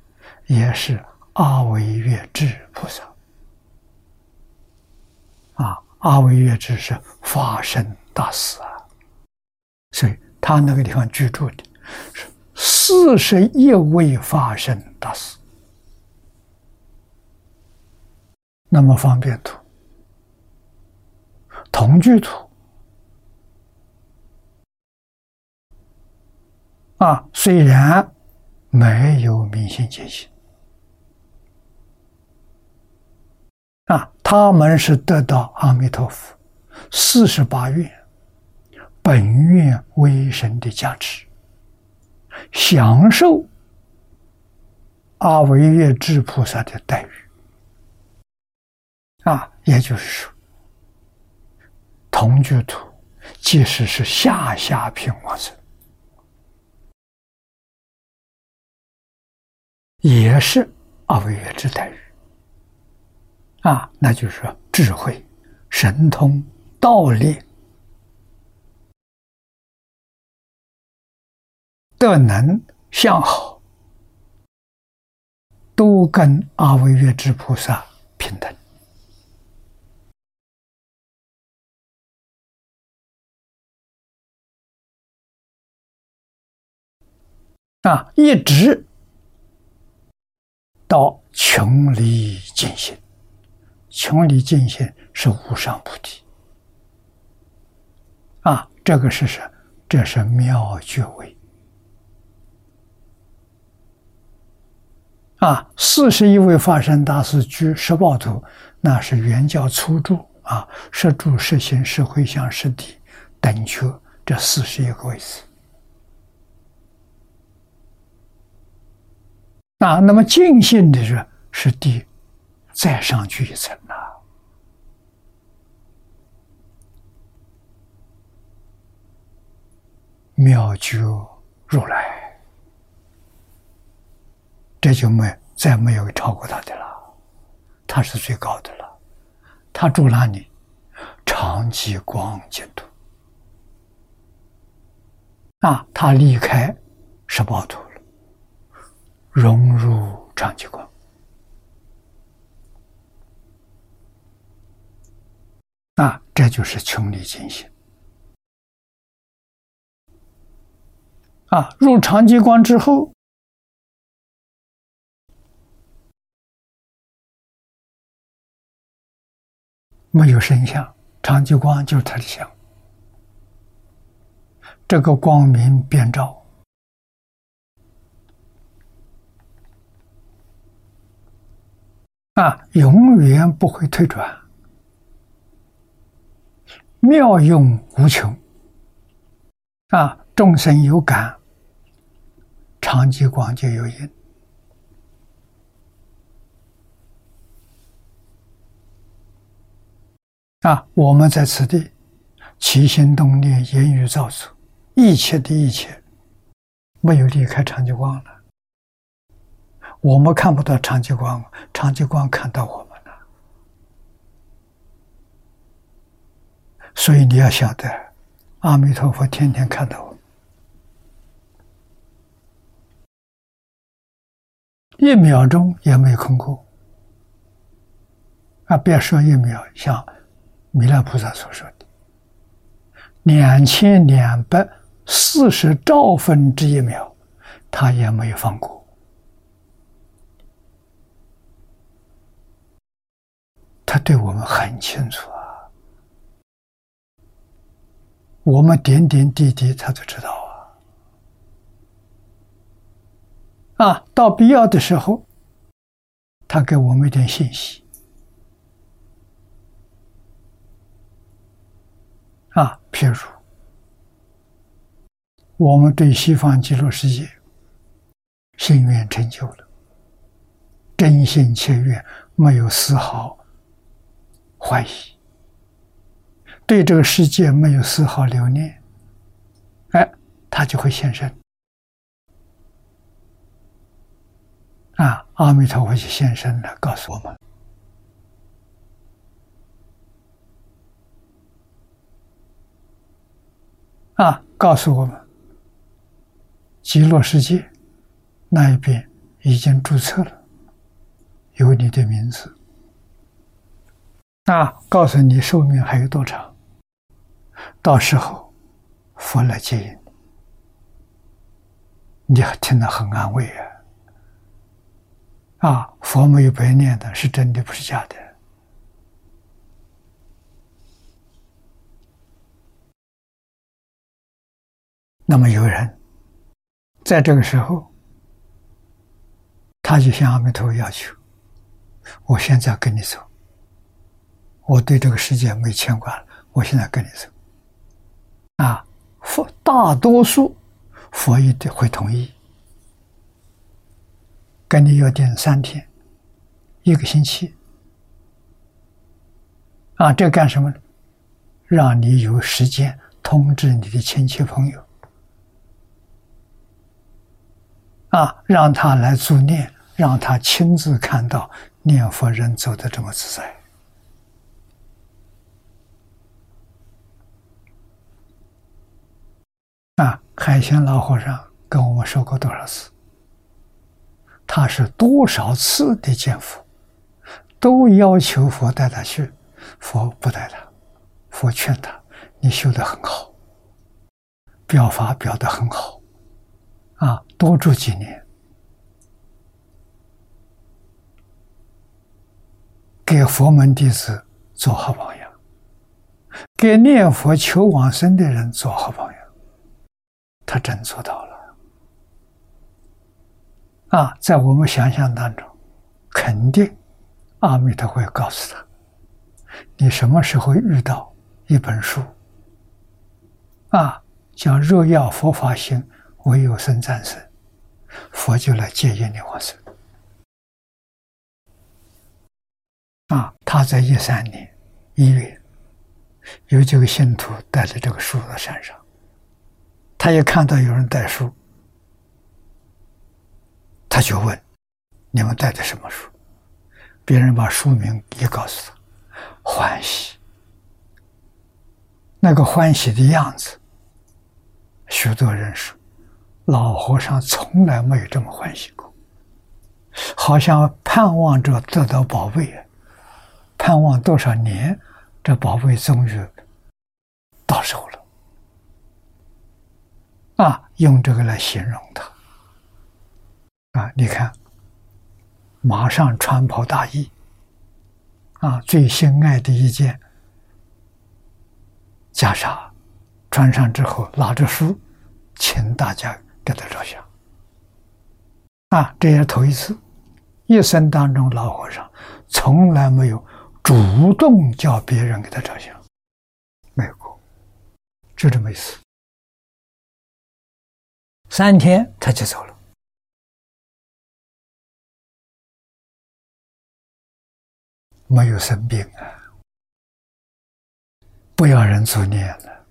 也是阿维月智菩萨。啊，阿维月智是法身大士啊，所以他那个地方居住的是。四十一位法身大师，那么方便图、同居图啊，虽然没有明心见性啊，他们是得到阿弥陀佛四十八愿本愿威神的加持。享受阿维月智菩萨的待遇啊，也就是说，同居土即使是下下品往生，也是阿维月之待遇啊，那就是说智慧、神通、道力。德能相好，都跟阿维月之菩萨平等啊！一直到穷理尽性，穷理尽性是无上菩提啊！这个是什？这是妙觉位。啊，四十一位法身大师居十宝图，那是原教初住啊，十住、十行、十回向、十地等觉这四十一个位置。啊，那么尽性的是是地，再上去一层呐。妙觉如来。这就没再没有超过他的了，他是最高的了。他住哪里？长吉光净土。啊，他离开十八土，融入长吉光。啊，这就是穷理尽性。啊，入长吉光之后。没有声相，长吉光就是他的相。这个光明遍照啊，永远不会退转，妙用无穷啊！众生有感，长吉光就有因。啊！我们在此地起心动念、言语造作，一切的一切，没有离开长吉光了。我们看不到长吉光，长吉光看到我们了。所以你要晓得，阿弥陀佛天天看到我。一秒钟也没有空过。啊，别说一秒，像弥勒菩萨所说的两千两百四十兆分之一秒，他也没有放过。他对我们很清楚啊，我们点点滴滴他都知道啊。啊，到必要的时候，他给我们一点信息。啊，譬如我们对西方极乐世界心愿成就了，真心切愿，没有丝毫欢喜，对这个世界没有丝毫留念，哎，他就会现身。啊，阿弥陀佛就现身了，告诉我们。啊，告诉我们，极乐世界那一边已经注册了，有你的名字。那，告诉你寿命还有多长，到时候佛来接引你，你听得很安慰啊！啊，佛没有白念的，是真的，不是假的。那么有人在这个时候，他就向阿弥陀佛要求：“我现在跟你走，我对这个世界没牵挂了，我现在跟你走。”啊，佛大多数佛一定会同意，跟你约定三天，一个星期。啊，这干什么？让你有时间通知你的亲戚朋友。啊，让他来助念，让他亲自看到念佛人走的这么自在。啊，海鲜老和尚跟我们说过多少次？他是多少次的见佛，都要求佛带他去，佛不带他，佛劝他：“你修的很好，表法表的很好。”啊，多住几年，给佛门弟子做好榜样，给念佛求往生的人做好榜样。他真做到了。啊，在我们想象当中，肯定阿弥陀会告诉他：你什么时候遇到一本书？啊，叫《若要佛法行》。唯有生战胜，佛就来接引你往生。啊，他在一三年一月，有几个信徒带着这个书到山上，他也看到有人带书，他就问：“你们带的什么书？”别人把书名也告诉他：“欢喜。”那个欢喜的样子，许多人说。老和尚从来没有这么欢喜过，好像盼望着得到宝贝，盼望多少年，这宝贝终于到手了。啊，用这个来形容他。啊，你看，马上穿袍大衣，啊，最心爱的一件袈裟，穿上之后拿着书，请大家。给他照相啊！这也是头一次，一生当中老和尚从来没有主动叫别人给他照相，没有过，就这么一次。三天他就走了，没有生病啊！不要人作孽了，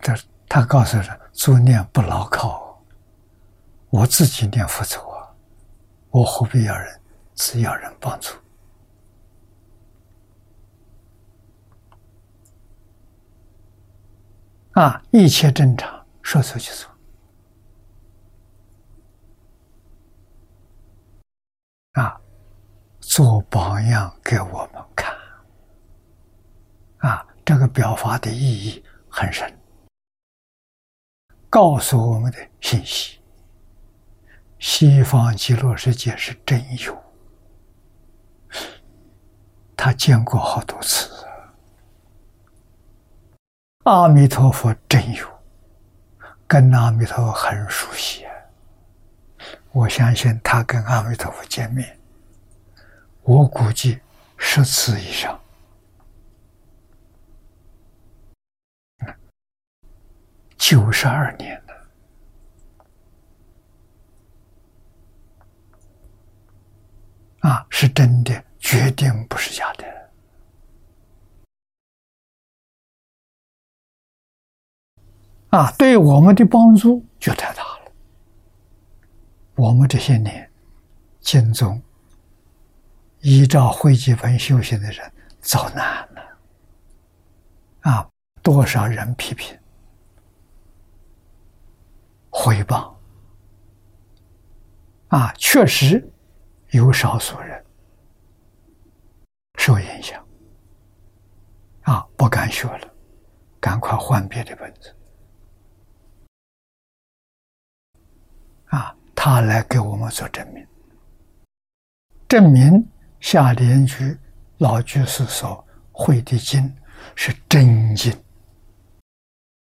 这。他告诉人：“助念不牢靠，我自己念佛走啊，我何必要人？只要人帮助啊，一切正常，说走就走做榜样给我们看。啊，这个表法的意义很深，告诉我们的信息：西方极乐世界是真有，他见过好多次。阿弥陀佛真有，跟阿弥陀佛很熟悉啊。我相信他跟阿弥陀佛见面，我估计十次以上。九十二年了，啊，是真的，决定不是假的。啊，对我们的帮助就太大了。我们这些年，经中依照会集本修行的人遭难了，啊，多少人批评、回报，啊，确实有少数人受影响，啊，不敢学了，赶快换别的本子。啊，他来给我们做证明，证明下联居老居士所会的经是真经，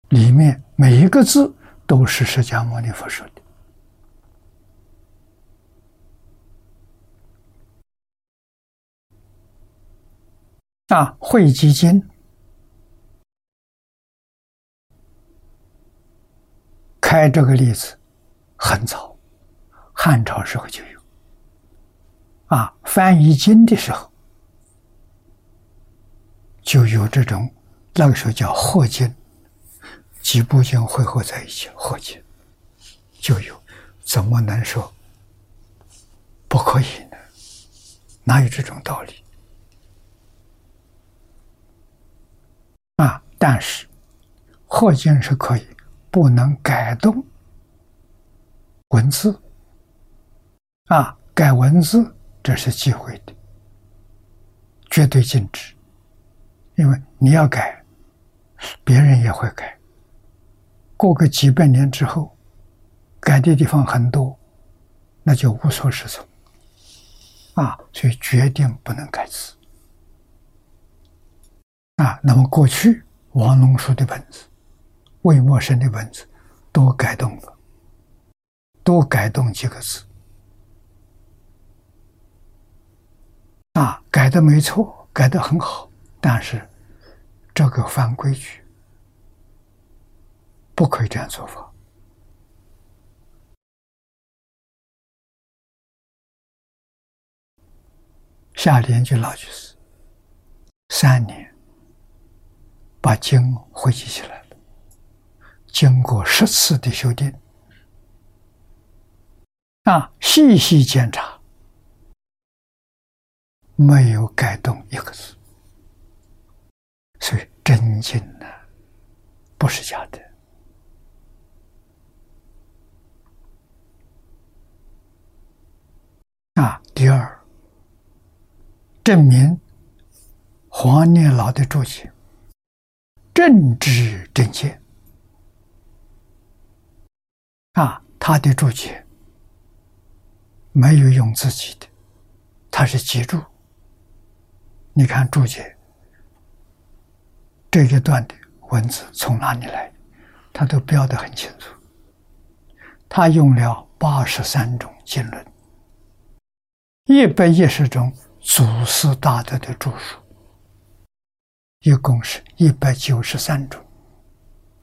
里面每一个字都是释迦牟尼佛说的。啊，会集经开这个例子。很早，汉朝时候就有。啊，翻译经的时候就有这种，那个时候叫合经，几部经汇合在一起合经，就有，怎么能说不可以呢？哪有这种道理？啊，但是合经是可以，不能改动。文字啊，改文字这是忌讳的，绝对禁止。因为你要改，别人也会改。过个几百年之后，改的地方很多，那就无所适从啊。所以决定不能改字啊。那么过去王龙书的本子、魏默生的本子都改动了。多改动几个字，啊，改的没错，改的很好，但是这个犯规矩，不可以这样做法。夏天就老去世，三年把经汇集起来了，经过十次的修订。啊！细细检查，没有改动一个字，所以真经呢，不是假的。啊，第二，证明黄念老的注解正知正确。啊，他的注解。没有用自己的，他是记住。你看注解这一段的文字从哪里来，他都标的很清楚。他用了八十三种经论，一百一十种祖师大德的著述，一共是一百九十三种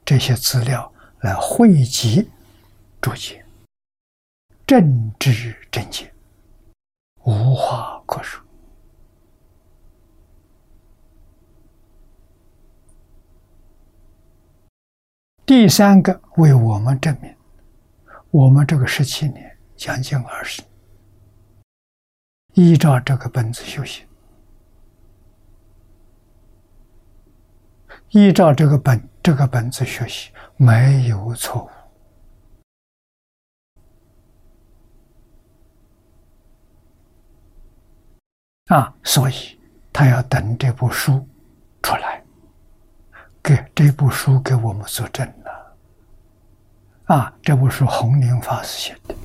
这些资料来汇集注解。正知正见，无话可说。第三个为我们证明，我们这个十七年将近二十，依照这个本子修行，依照这个本这个本子学习，没有错误。啊，所以他要等这部书出来，给这部书给我们作证了。啊，这部书弘宁法师写的，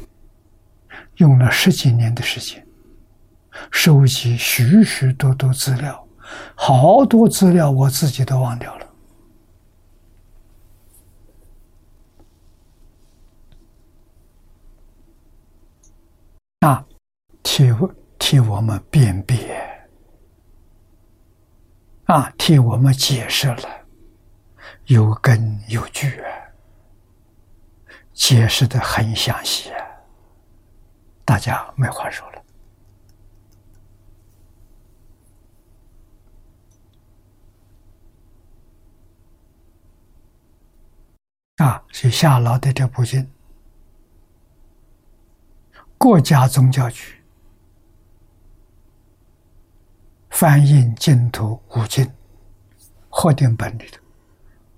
用了十几年的时间，收集许许多多资料，好多资料我自己都忘掉了。啊，体会替我们辨别，啊，替我们解释了，有根有据，解释的很详细，大家没话说了。啊，是夏老的这部经。国家宗教局翻印净土五经贺定本里的《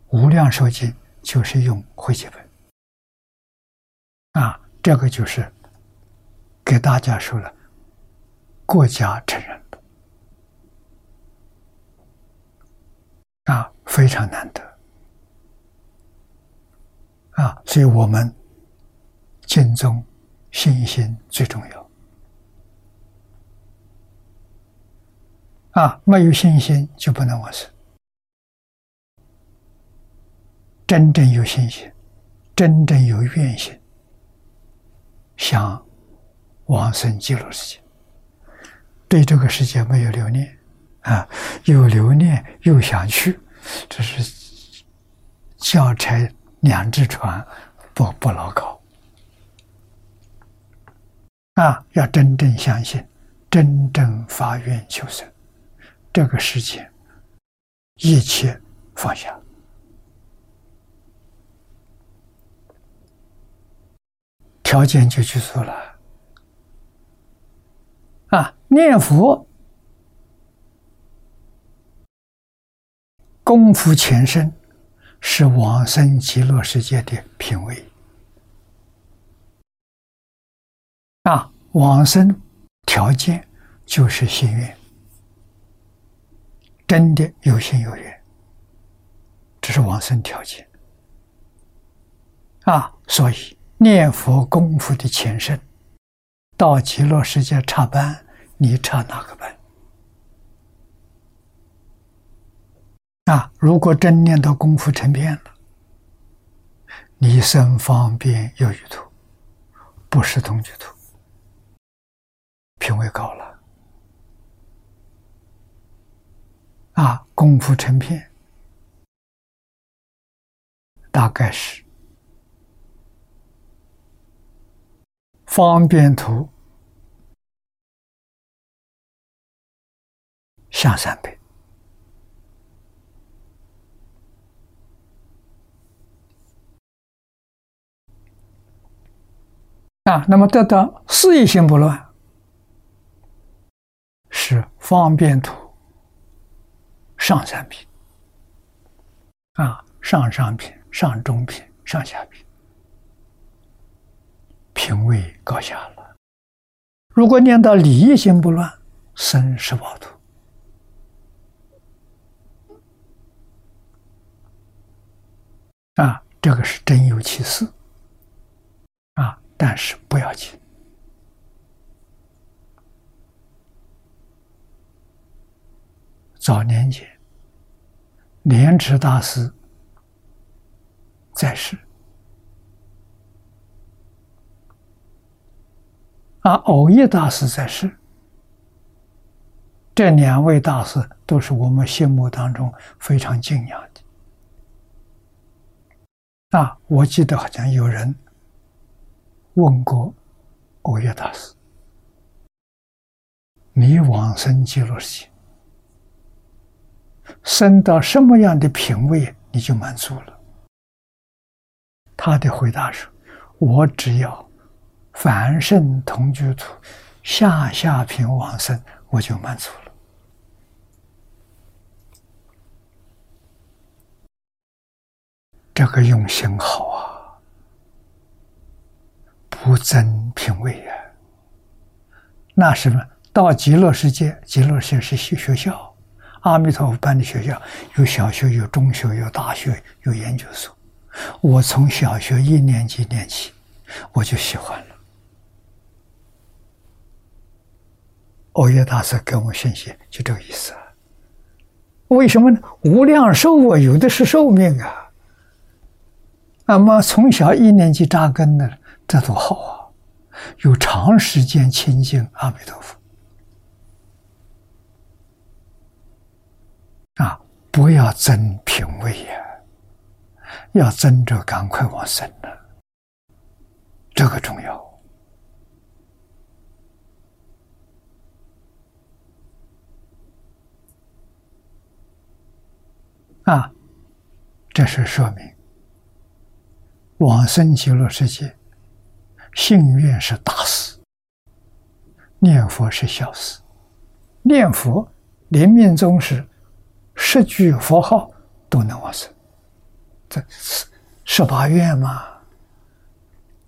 无量寿经》，就是用会集本。啊，这个就是给大家说了，国家承认的。啊，非常难得。啊，所以我们敬宗。信心最重要。啊！没有信心就不能往生。真正有信心，真正有愿心，想往生极乐世界，对这个世界没有留念啊，有留念又想去，这是交差两只船，不不牢靠。啊，要真正相信，真正发愿求生，这个世界一切放下，条件就具足了。啊，念佛功夫前身，是往生极乐世界的品位。啊，往生条件就是心愿，真的有心有缘，这是往生条件。啊，所以念佛功夫的前身，到极乐世界插班，你插哪个班？啊，如果真念到功夫成片了，你生方便有余土，不是同居土。品位高了，啊，功夫成片，大概是方便图下三倍啊，那么得到事业心不乱。是方便图上三品啊，上上品、上中品、上下品，品位高下了。如果念到礼义心不乱，生十宝图啊，这个是真有其事啊，但是不要紧。早年间，莲池大师在世，啊，偶益大师在世，这两位大师都是我们心目当中非常敬仰的。啊，我记得好像有人问过偶益大师：“你往生极乐世界？”升到什么样的品位，你就满足了。他的回答是：“我只要凡圣同居土下下品往生，我就满足了。”这个用心好啊，不增品位呀，那什么到极乐世界，极乐世界是学学校，阿弥陀佛办的学校，有小学，有中学，有大学，有研究所。我从小学一年级念起，我就喜欢了。欧耶大师给我们信息，就这个意思啊。为什么呢？无量寿啊，有的是寿命啊。那么从小一年级扎根的，这多好啊！有长时间亲近阿弥陀佛啊！不要增品位呀，要增着赶快往生了，这个重要。啊，这是说明往生极乐世界，信愿是大事，念佛是小事。念佛临命终时，十句佛号都能往生，这是十八愿嘛？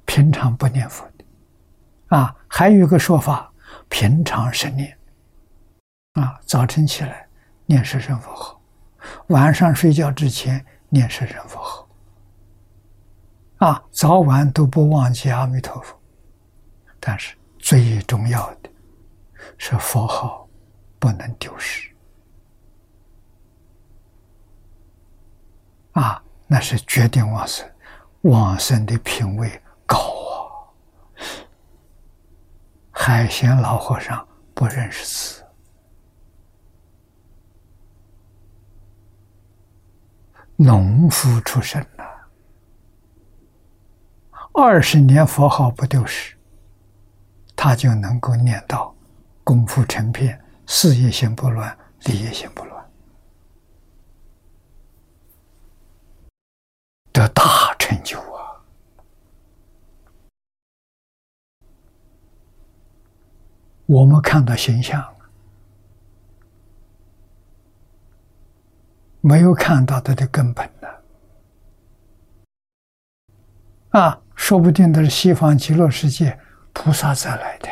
平常不念佛的啊，还有一个说法，平常是念啊，早晨起来念十声佛号。晚上睡觉之前念十声佛号，啊，早晚都不忘记阿弥陀佛。但是最重要的是佛号不能丢失，啊，那是决定往生。往生的品位高啊！海鲜老和尚不认识字。农夫出身呐，二十年佛号不丢失，他就能够念到功夫成片，事业心不乱，利业心不乱，得大成就啊！我们看到形象。没有看到它的根本呢，啊，说不定都是西方极乐世界菩萨再来的，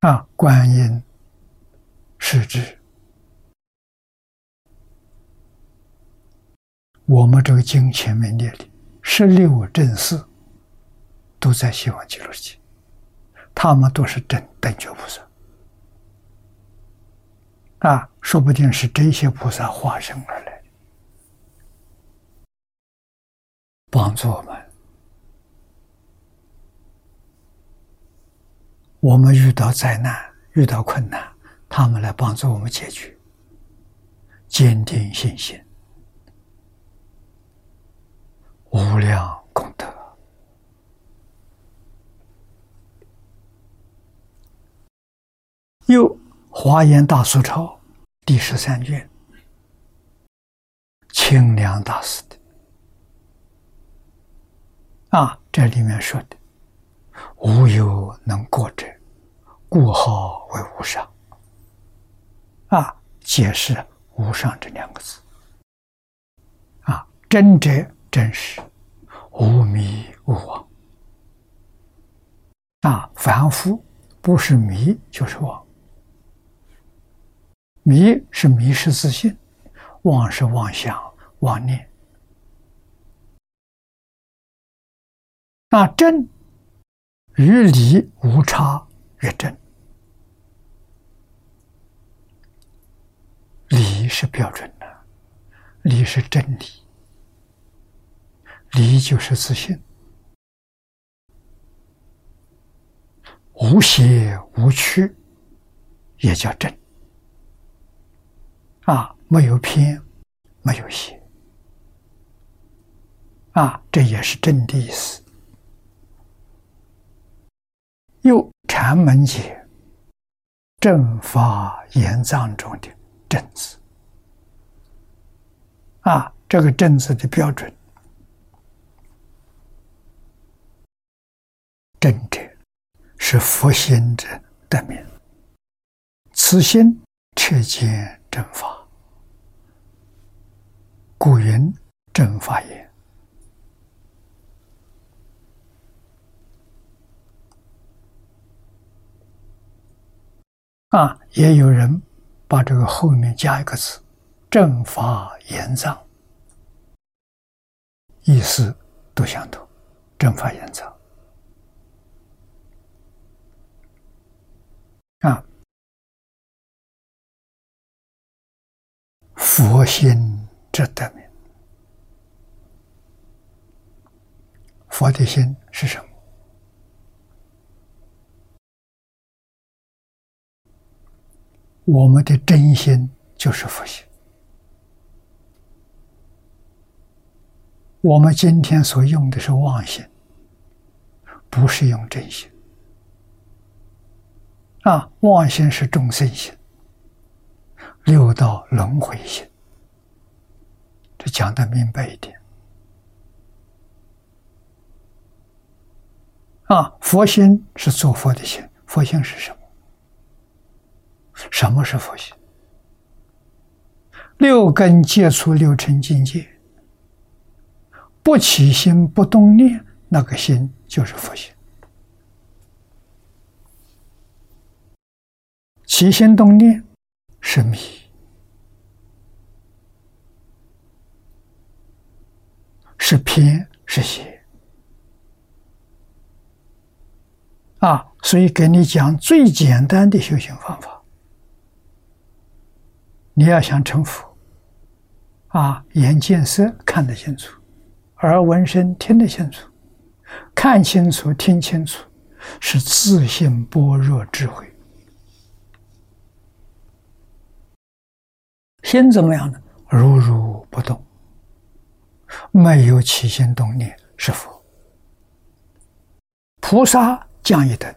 啊，观音是指我们这个经前面列的十六正四都在西方极乐世界，他们都是真等觉菩萨。啊，说不定是这些菩萨化身而来，帮助我们。我们遇到灾难、遇到困难，他们来帮助我们解决，坚定信心，无量功德。又。华严大苏钞第十三卷，清凉大师的啊，这里面说的“无有能过者，故号为无上”。啊，解释“无上”这两个字。啊，真者真实，无迷无妄。那，凡夫不是迷就是妄。迷是迷失自信，妄是妄想妄念。那真与理无差，越真。理是标准的，理是真理，离就是自信，无邪无曲，也叫正。啊，没有偏，没有邪，啊，这也是真的意思。又禅门解正法言藏中的正字，啊，这个正字的标准，正者是佛心者得名，此心彻见正法。古云正法也。啊，也有人把这个后面加一个字，正法言藏。意思都相同，正法言藏。啊，佛心之德名。佛的心是什么？我们的真心就是佛心。我们今天所用的是妄心，不是用真心。啊，妄心是众生心，六道轮回心。这讲的明白一点。啊，佛心是做佛的心，佛心是什么？什么是佛心？六根接触六尘境界，不起心不动念，那个心就是佛心。起心动念是迷，是偏，是邪。啊，所以给你讲最简单的修行方法。你要想成佛，啊，眼见色看得清楚，耳闻声听得清楚，看清楚、听清楚，是自信般若智慧。心怎么样呢？如如不动，没有起心动念，是佛。菩萨。降一等，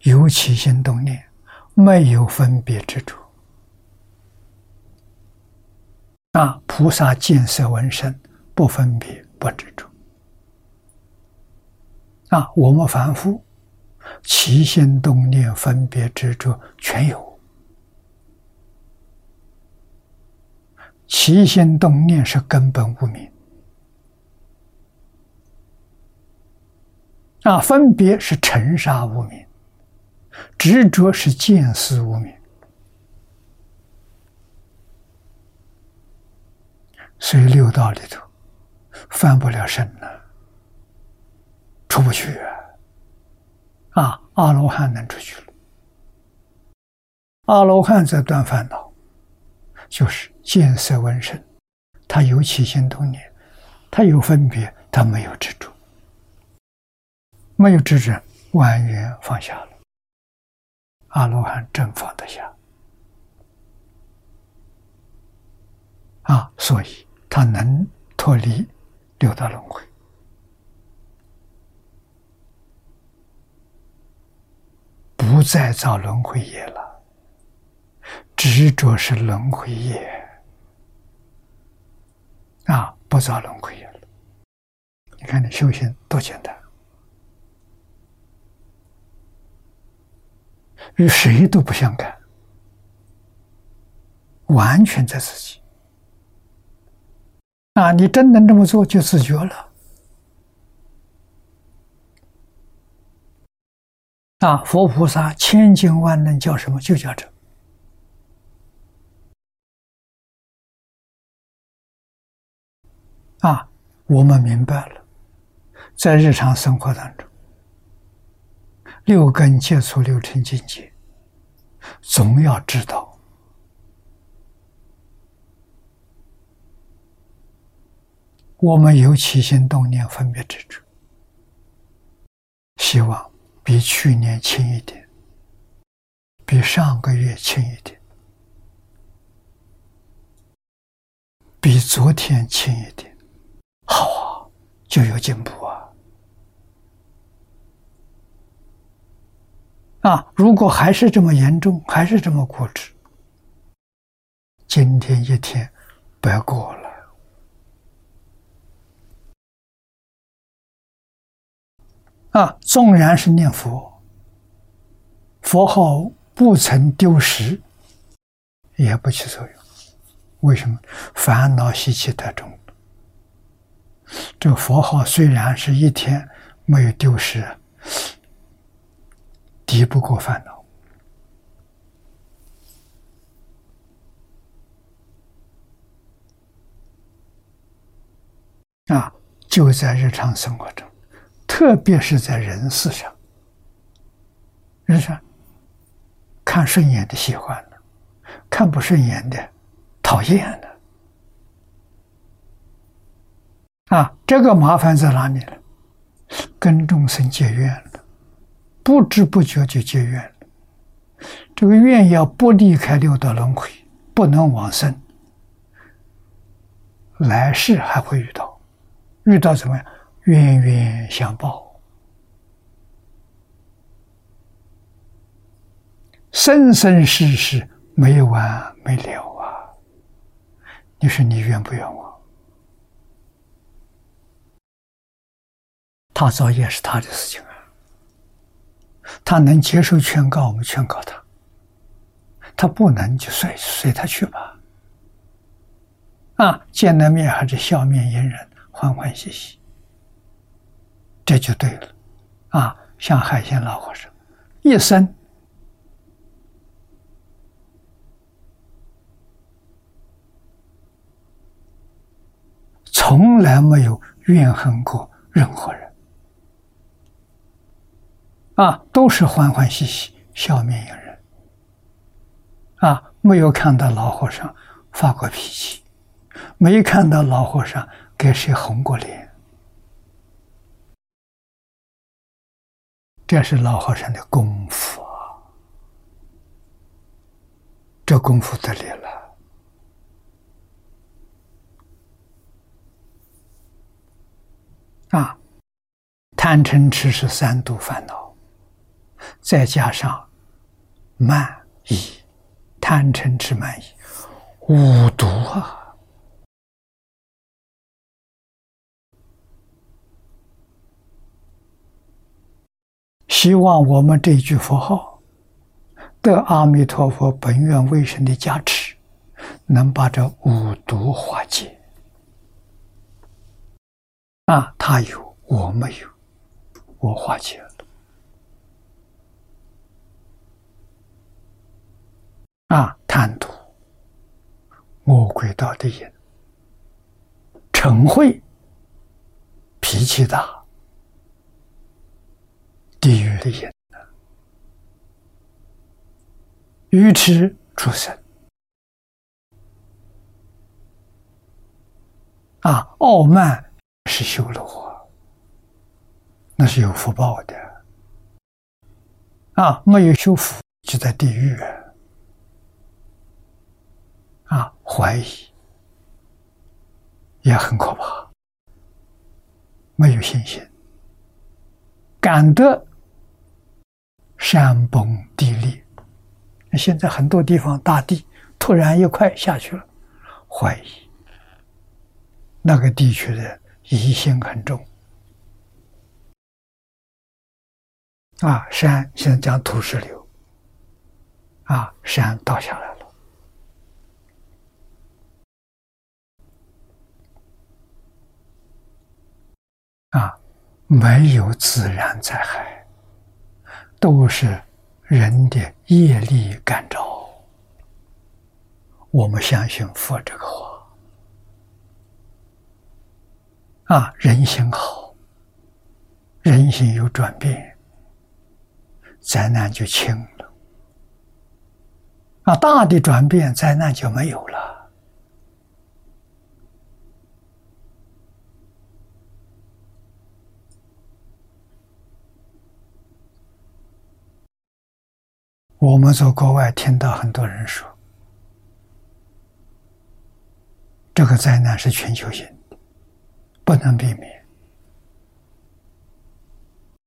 有起心动念，没有分别执着。啊，菩萨见色闻声，不分别不执着。啊，我们凡夫起心动念、分别执着全有。起心动念是根本无明。啊，分别是尘沙无名，执着是见思无名，所以六道里头翻不了身了，出不去啊！阿罗汉能出去了。阿罗汉这断烦恼，就是见色闻声，他有起心动念，他有分别，他没有执着。没有执着，完全放下了。阿罗汉真放得下啊，所以他能脱离六道轮回，不再造轮回业了。执着是轮回业啊，不造轮回业了。你看，你修行多简单。与谁都不相干，完全在自己。啊，你真能这么做，就自觉了。啊，佛菩萨千经万能叫什么？就叫这。啊，我们明白了，在日常生活当中。六根接触六尘境界，总要知道，我们有起心动念、分别执着，希望比去年轻一点，比上个月轻一点，比昨天轻一点，好啊，就有进步啊。啊！如果还是这么严重，还是这么固执，今天一天不要过了。啊！纵然是念佛，佛号不曾丢失，也不起作用。为什么？烦恼习气太重。这个佛号虽然是一天没有丢失，抵不过烦恼啊！就在日常生活中，特别是在人事上，人事看顺眼的喜欢了，看不顺眼的讨厌了。啊，这个麻烦在哪里呢？跟众生结怨了，不知不觉就结怨了。这个怨要不离开六道轮回，不能往生，来世还会遇到，遇到什么？冤冤相报，生生世世没完没了啊！你说你冤不冤枉？他造业是他的事情啊，他能接受劝告，我们劝告他；他不能就随随他去吧。啊，见了面还是笑面迎人，欢欢喜喜，这就对了。啊，像海鲜老和尚，一生从来没有怨恨过任何人。啊，都是欢欢喜喜、笑面迎人。啊，没有看到老和尚发过脾气，没看到老和尚给谁红过脸。这是老和尚的功夫啊，这功夫得力了。啊，贪嗔痴是三毒烦恼。再加上慢疑、贪嗔痴慢疑，五毒啊！希望我们这句佛号得阿弥陀佛本愿威神的加持，能把这五毒化解。啊，他有，我没有，我化解了。啊，贪图魔鬼道的瘾，嗔恚脾气大，地狱的瘾愚痴出生啊，傲慢是修罗，那是有福报的啊，没有修福就在地狱。啊，怀疑也很可怕，没有信心，感得山崩地裂。现在很多地方大地突然一块下去了，怀疑那个地区的疑心很重。啊，山现在讲土石流，啊，山倒下来。啊，没有自然灾害，都是人的业力感召。我们相信佛这个话，啊，人心好，人心有转变，灾难就轻了。啊，大的转变，灾难就没有了。我们在国外听到很多人说，这个灾难是全球性的，不能避免。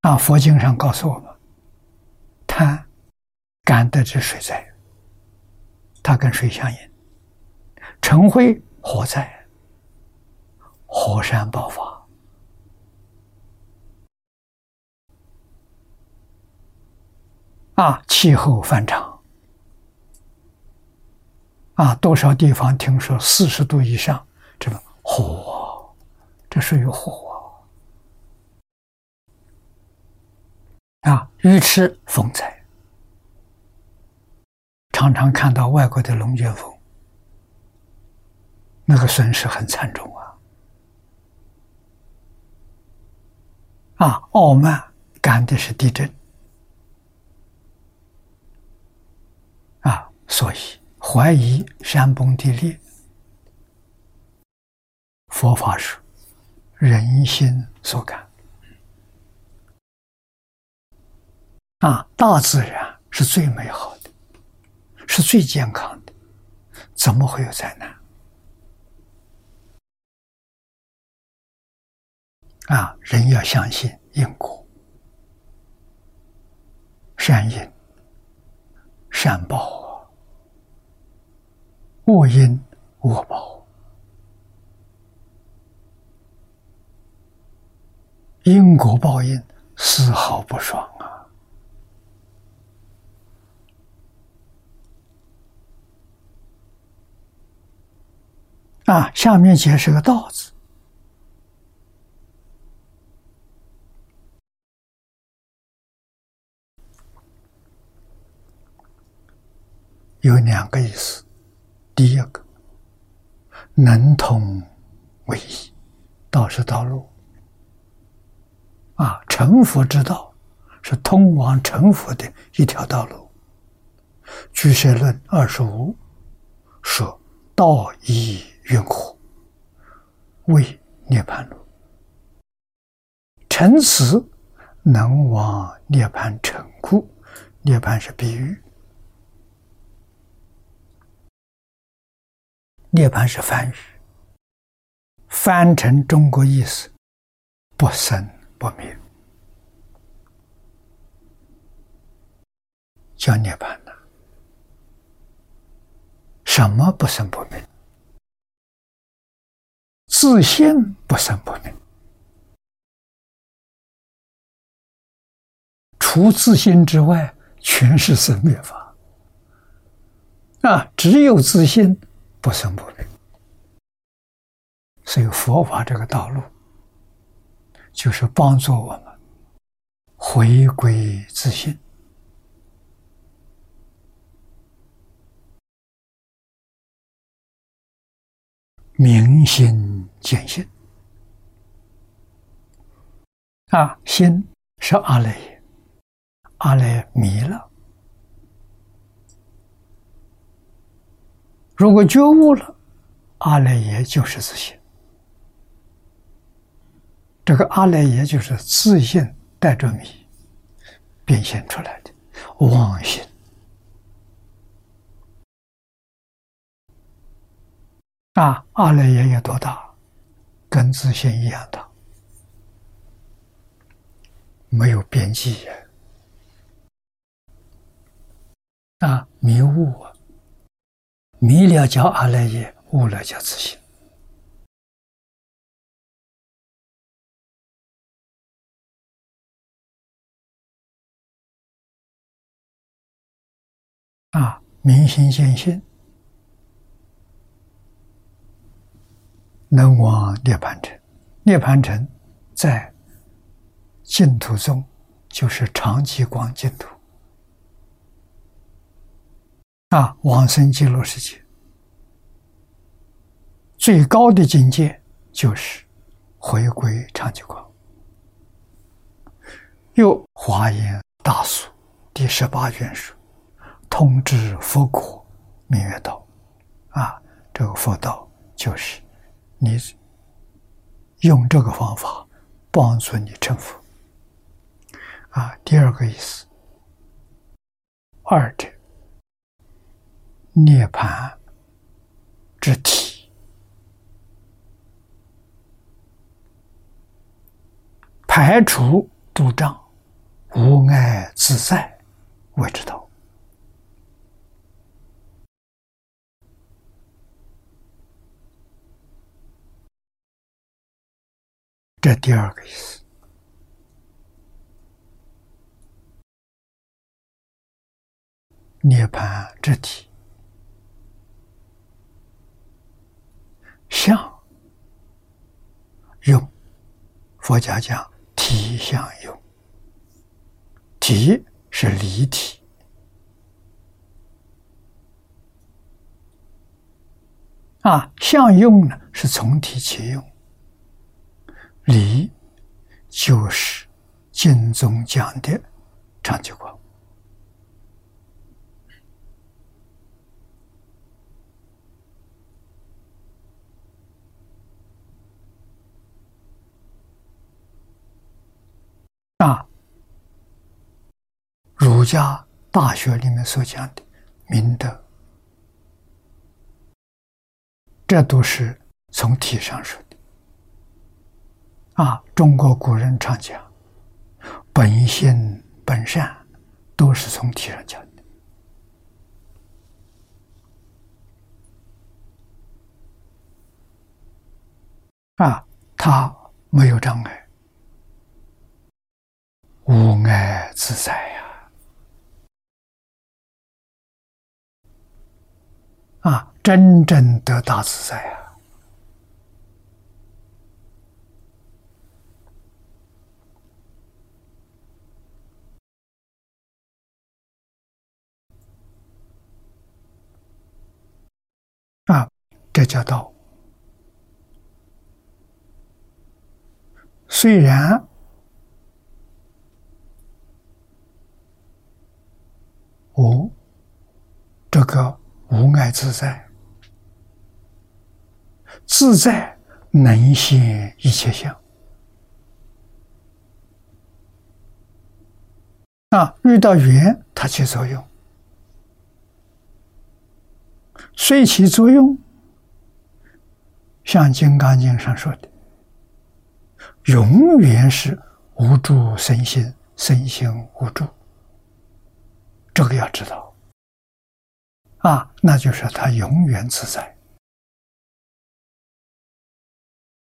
啊，佛经上告诉我们，贪、感得之水灾，它跟水相应；尘灰火灾，火山爆发。啊，气候反常，啊，多少地方听说四十度以上，这个火，这属于火。啊，鱼吃风灾，常常看到外国的龙卷风，那个损失很惨重啊，啊，傲慢感的是地震，啊，所以怀疑山崩地裂。佛法是人心所感，啊，大自然是最美好的，是最健康的，怎么会有灾难？啊，人要相信因果，善因善报，恶因恶报，因果报应丝毫不爽啊！啊，下面解释个“道”字。有两个意思，第一个，能通为一，道是道路，啊，成佛之道是通往成佛的一条道路。居舍论二十五说：“道义云火，为涅盘路。”成此能往涅盘成故，涅盘是比喻。涅槃是梵语，翻成中国意思，不生不灭，叫涅槃呐。什么不生不灭？自信不生不灭，除自信之外，全是生灭法。啊，只有自信。不生不灭，所以佛法这个道路，就是帮助我们回归自信，明心见性。啊，心是阿赖耶，阿赖耶迷了。如果觉悟了，阿赖耶就是自信。这个阿赖耶就是自信带着迷变现出来的妄心啊！阿赖耶有多大？跟自信一样大，没有边际呀！啊，迷雾啊！迷了叫阿赖耶，悟了叫自信。啊，明心见性，能往涅盘城。涅盘城在净土中就是长吉光净土。啊，往生极乐世界最高的境界就是回归长久光。又华严大疏第十八卷书，通知佛果明月道，啊，这个佛道就是你用这个方法帮助你成佛。啊，第二个意思，二者。涅盘之体，排除诸障，无碍自在，谓之道。这第二个意思，涅盘之体。相用，佛家讲体相用，体是离体。啊，相用呢是从体起用，离就是经中讲的长久光。啊，儒家大学里面所讲的明德，这都是从体上说的。啊，中国古人常讲。本性本善，都是从体上讲的。啊，他没有障碍，无碍自在呀！啊，真正得大自在呀！啊，这叫道。虽然无这个无碍自在，自在能现一切相。啊，遇到缘，它起作用。虽起作用，像《金刚经》上说的，永远是无助身心，身心无助。这个要知道啊，那就是他永远自在。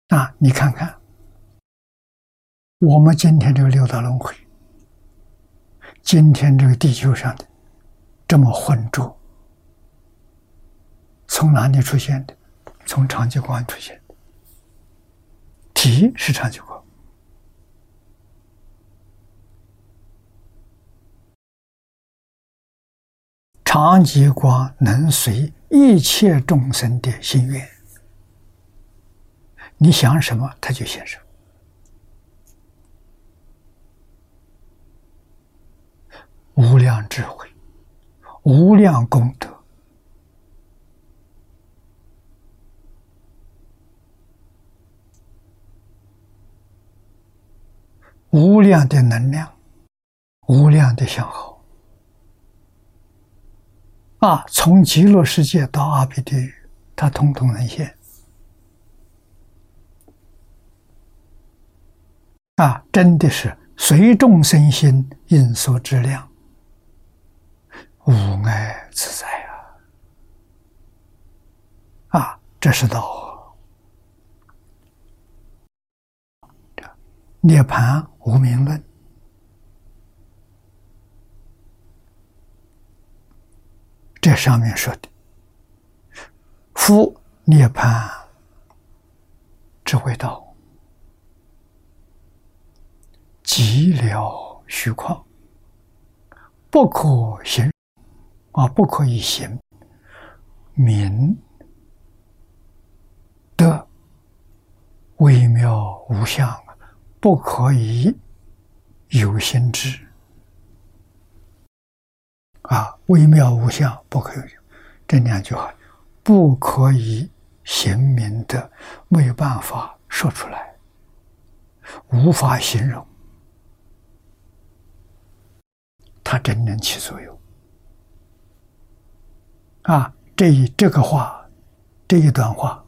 啊，你看看，我们今天这个六道轮回，今天这个地球上的这么浑浊。从哪里出现的？从长久光出现的。体是长久光，长吉光能随一切众生的心愿，你想什么，他就现什么。无量智慧，无量功德。无量的能量，无量的消耗啊！从极乐世界到阿鼻地狱，它通通能现啊！真的是随众生心应所质量，无碍自在啊！啊，这是道。涅盘无名论，这上面说的“夫涅盘之谓道，寂寥虚旷，不可行。啊，不可以行。明德微妙无相。”不可以有心智。啊，微妙无相，不可有。这两句话不可以行明的，没有办法说出来，无法形容，它真能起作用啊！这一这个话，这一段话，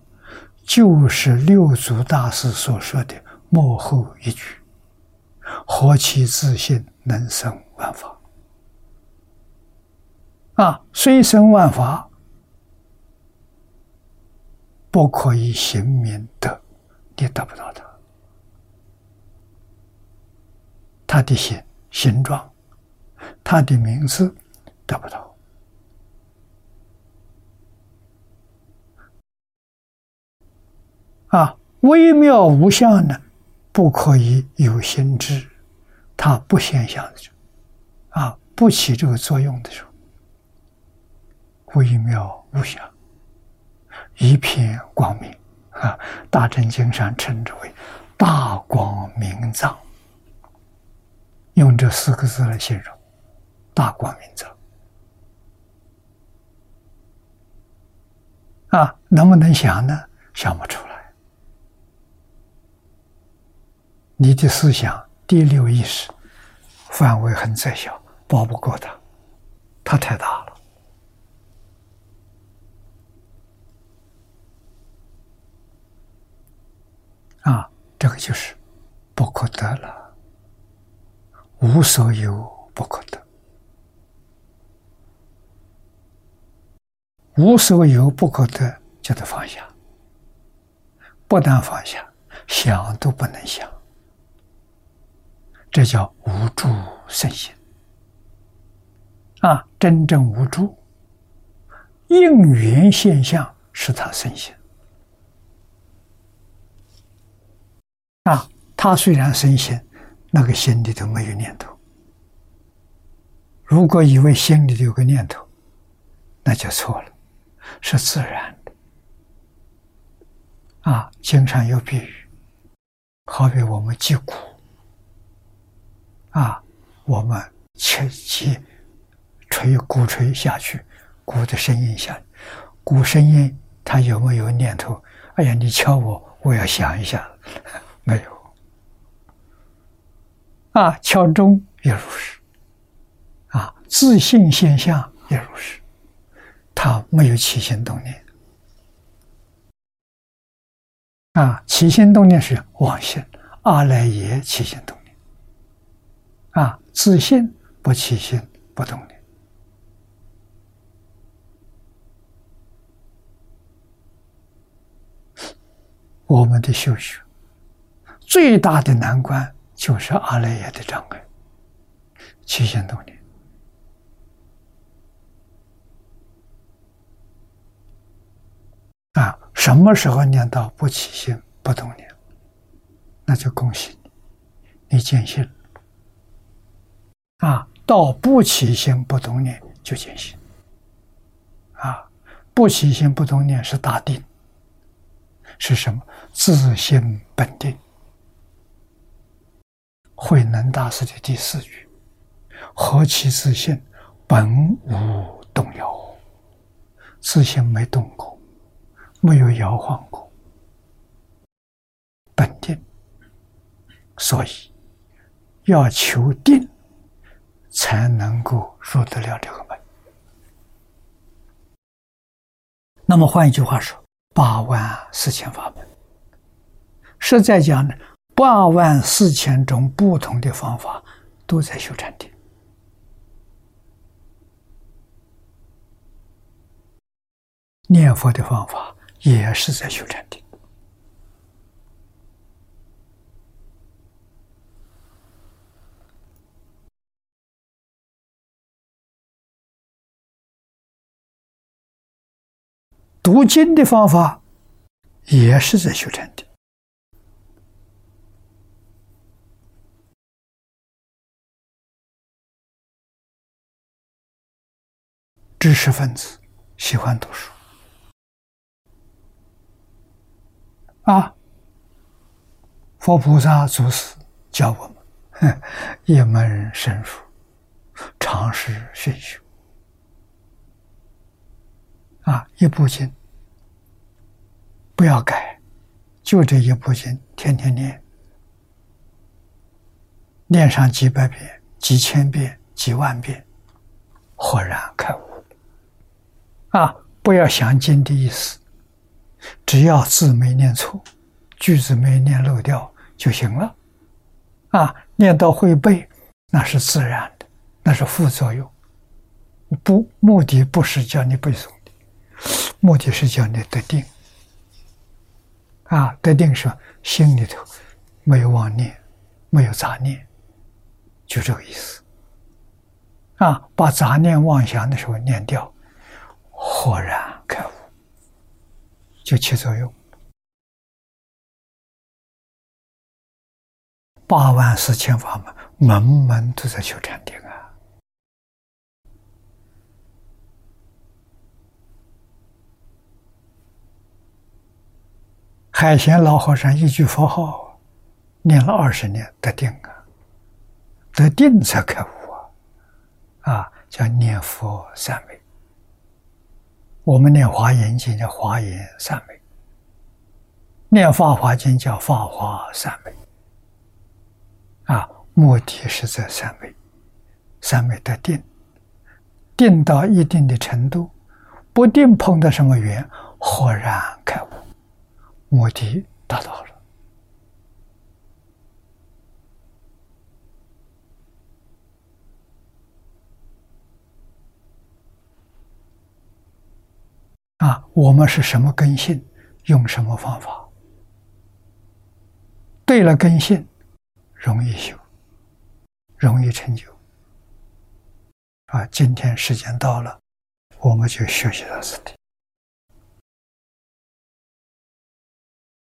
就是六祖大师所说的。幕后一句：“何其自信，能生万法。”啊，虽生万法，不可以行名德，你得不到它。他的形形状，他的名字得不到。啊，微妙无相呢？不可以有心知，它不现象的时候，啊，不起这个作用的时候，微妙无相，一片光明啊，《大乘经》上称之为大光明藏用这四个字来形容：大光明藏。啊，能不能想呢？想不出来。你的思想第六意识范围很窄小，包不过它，它太大了。啊，这个就是不可得了，无所有不可得，无所有不可得，叫做放下。不但放下，想都不能想，这叫无助身心。啊，真正无助，应缘现象是他圣心。啊，他虽然生心，那个心里头没有念头。如果以为心里头有个念头，那就错了，是自然的。啊，经常有比喻，好比我们击鼓，啊，我们切击吹鼓吹下去，鼓的声音下，鼓声音它有没有念头？哎呀，你敲我，我要想一下。没有。啊，敲钟也如是。啊，自信现象也如是，他没有起心动念。啊，起心动念是妄心，阿赖耶起心动念。啊，自信不起心不动念，我们的修学。最大的难关就是阿赖耶的障碍，起心动念啊！什么时候念到不起心不动念，那就恭喜你，你见性啊！到不起心不动念就见性啊！不起心不动念是大定，是什么？自性本定。慧能大师的第四句：“何其自信，本无动摇。自信没动过，没有摇晃过，本定。所以要求定，才能够入得了这个门。那么换一句话说，八万四千法门，实在讲呢。”八万四千种不同的方法都在修禅定，念佛的方法也是在修禅定，读经的方法也是在修禅定。知识分子喜欢读书啊！佛菩萨祖师教我们一门深入，常识熏修啊！一部经不要改，就这一部经，天天念，念上几百遍、几千遍、几万遍，豁然开悟。啊！不要想经的意思，只要字没念错，句子没念漏掉就行了。啊，念到会背，那是自然的，那是副作用。不，目的不是叫你背诵的，目的是叫你得定。啊，得定是心里头没有妄念，没有杂念，就这个意思。啊，把杂念妄想的时候念掉。豁然开悟，就起作用。八万四千法门，门门都在修禅定啊！海贤老和尚一句佛号，念了二十年得定啊！得定才开悟啊！啊，叫念佛三昧。我们念华严经叫华严三昧，念法华经叫法华三昧。啊，目的是在三昧，三昧得定，定到一定的程度，不定碰到什么缘，豁然开悟，目的达到了。啊，我们是什么根性，用什么方法？对了，根性容易修，容易成就。啊，今天时间到了，我们就学习到这里。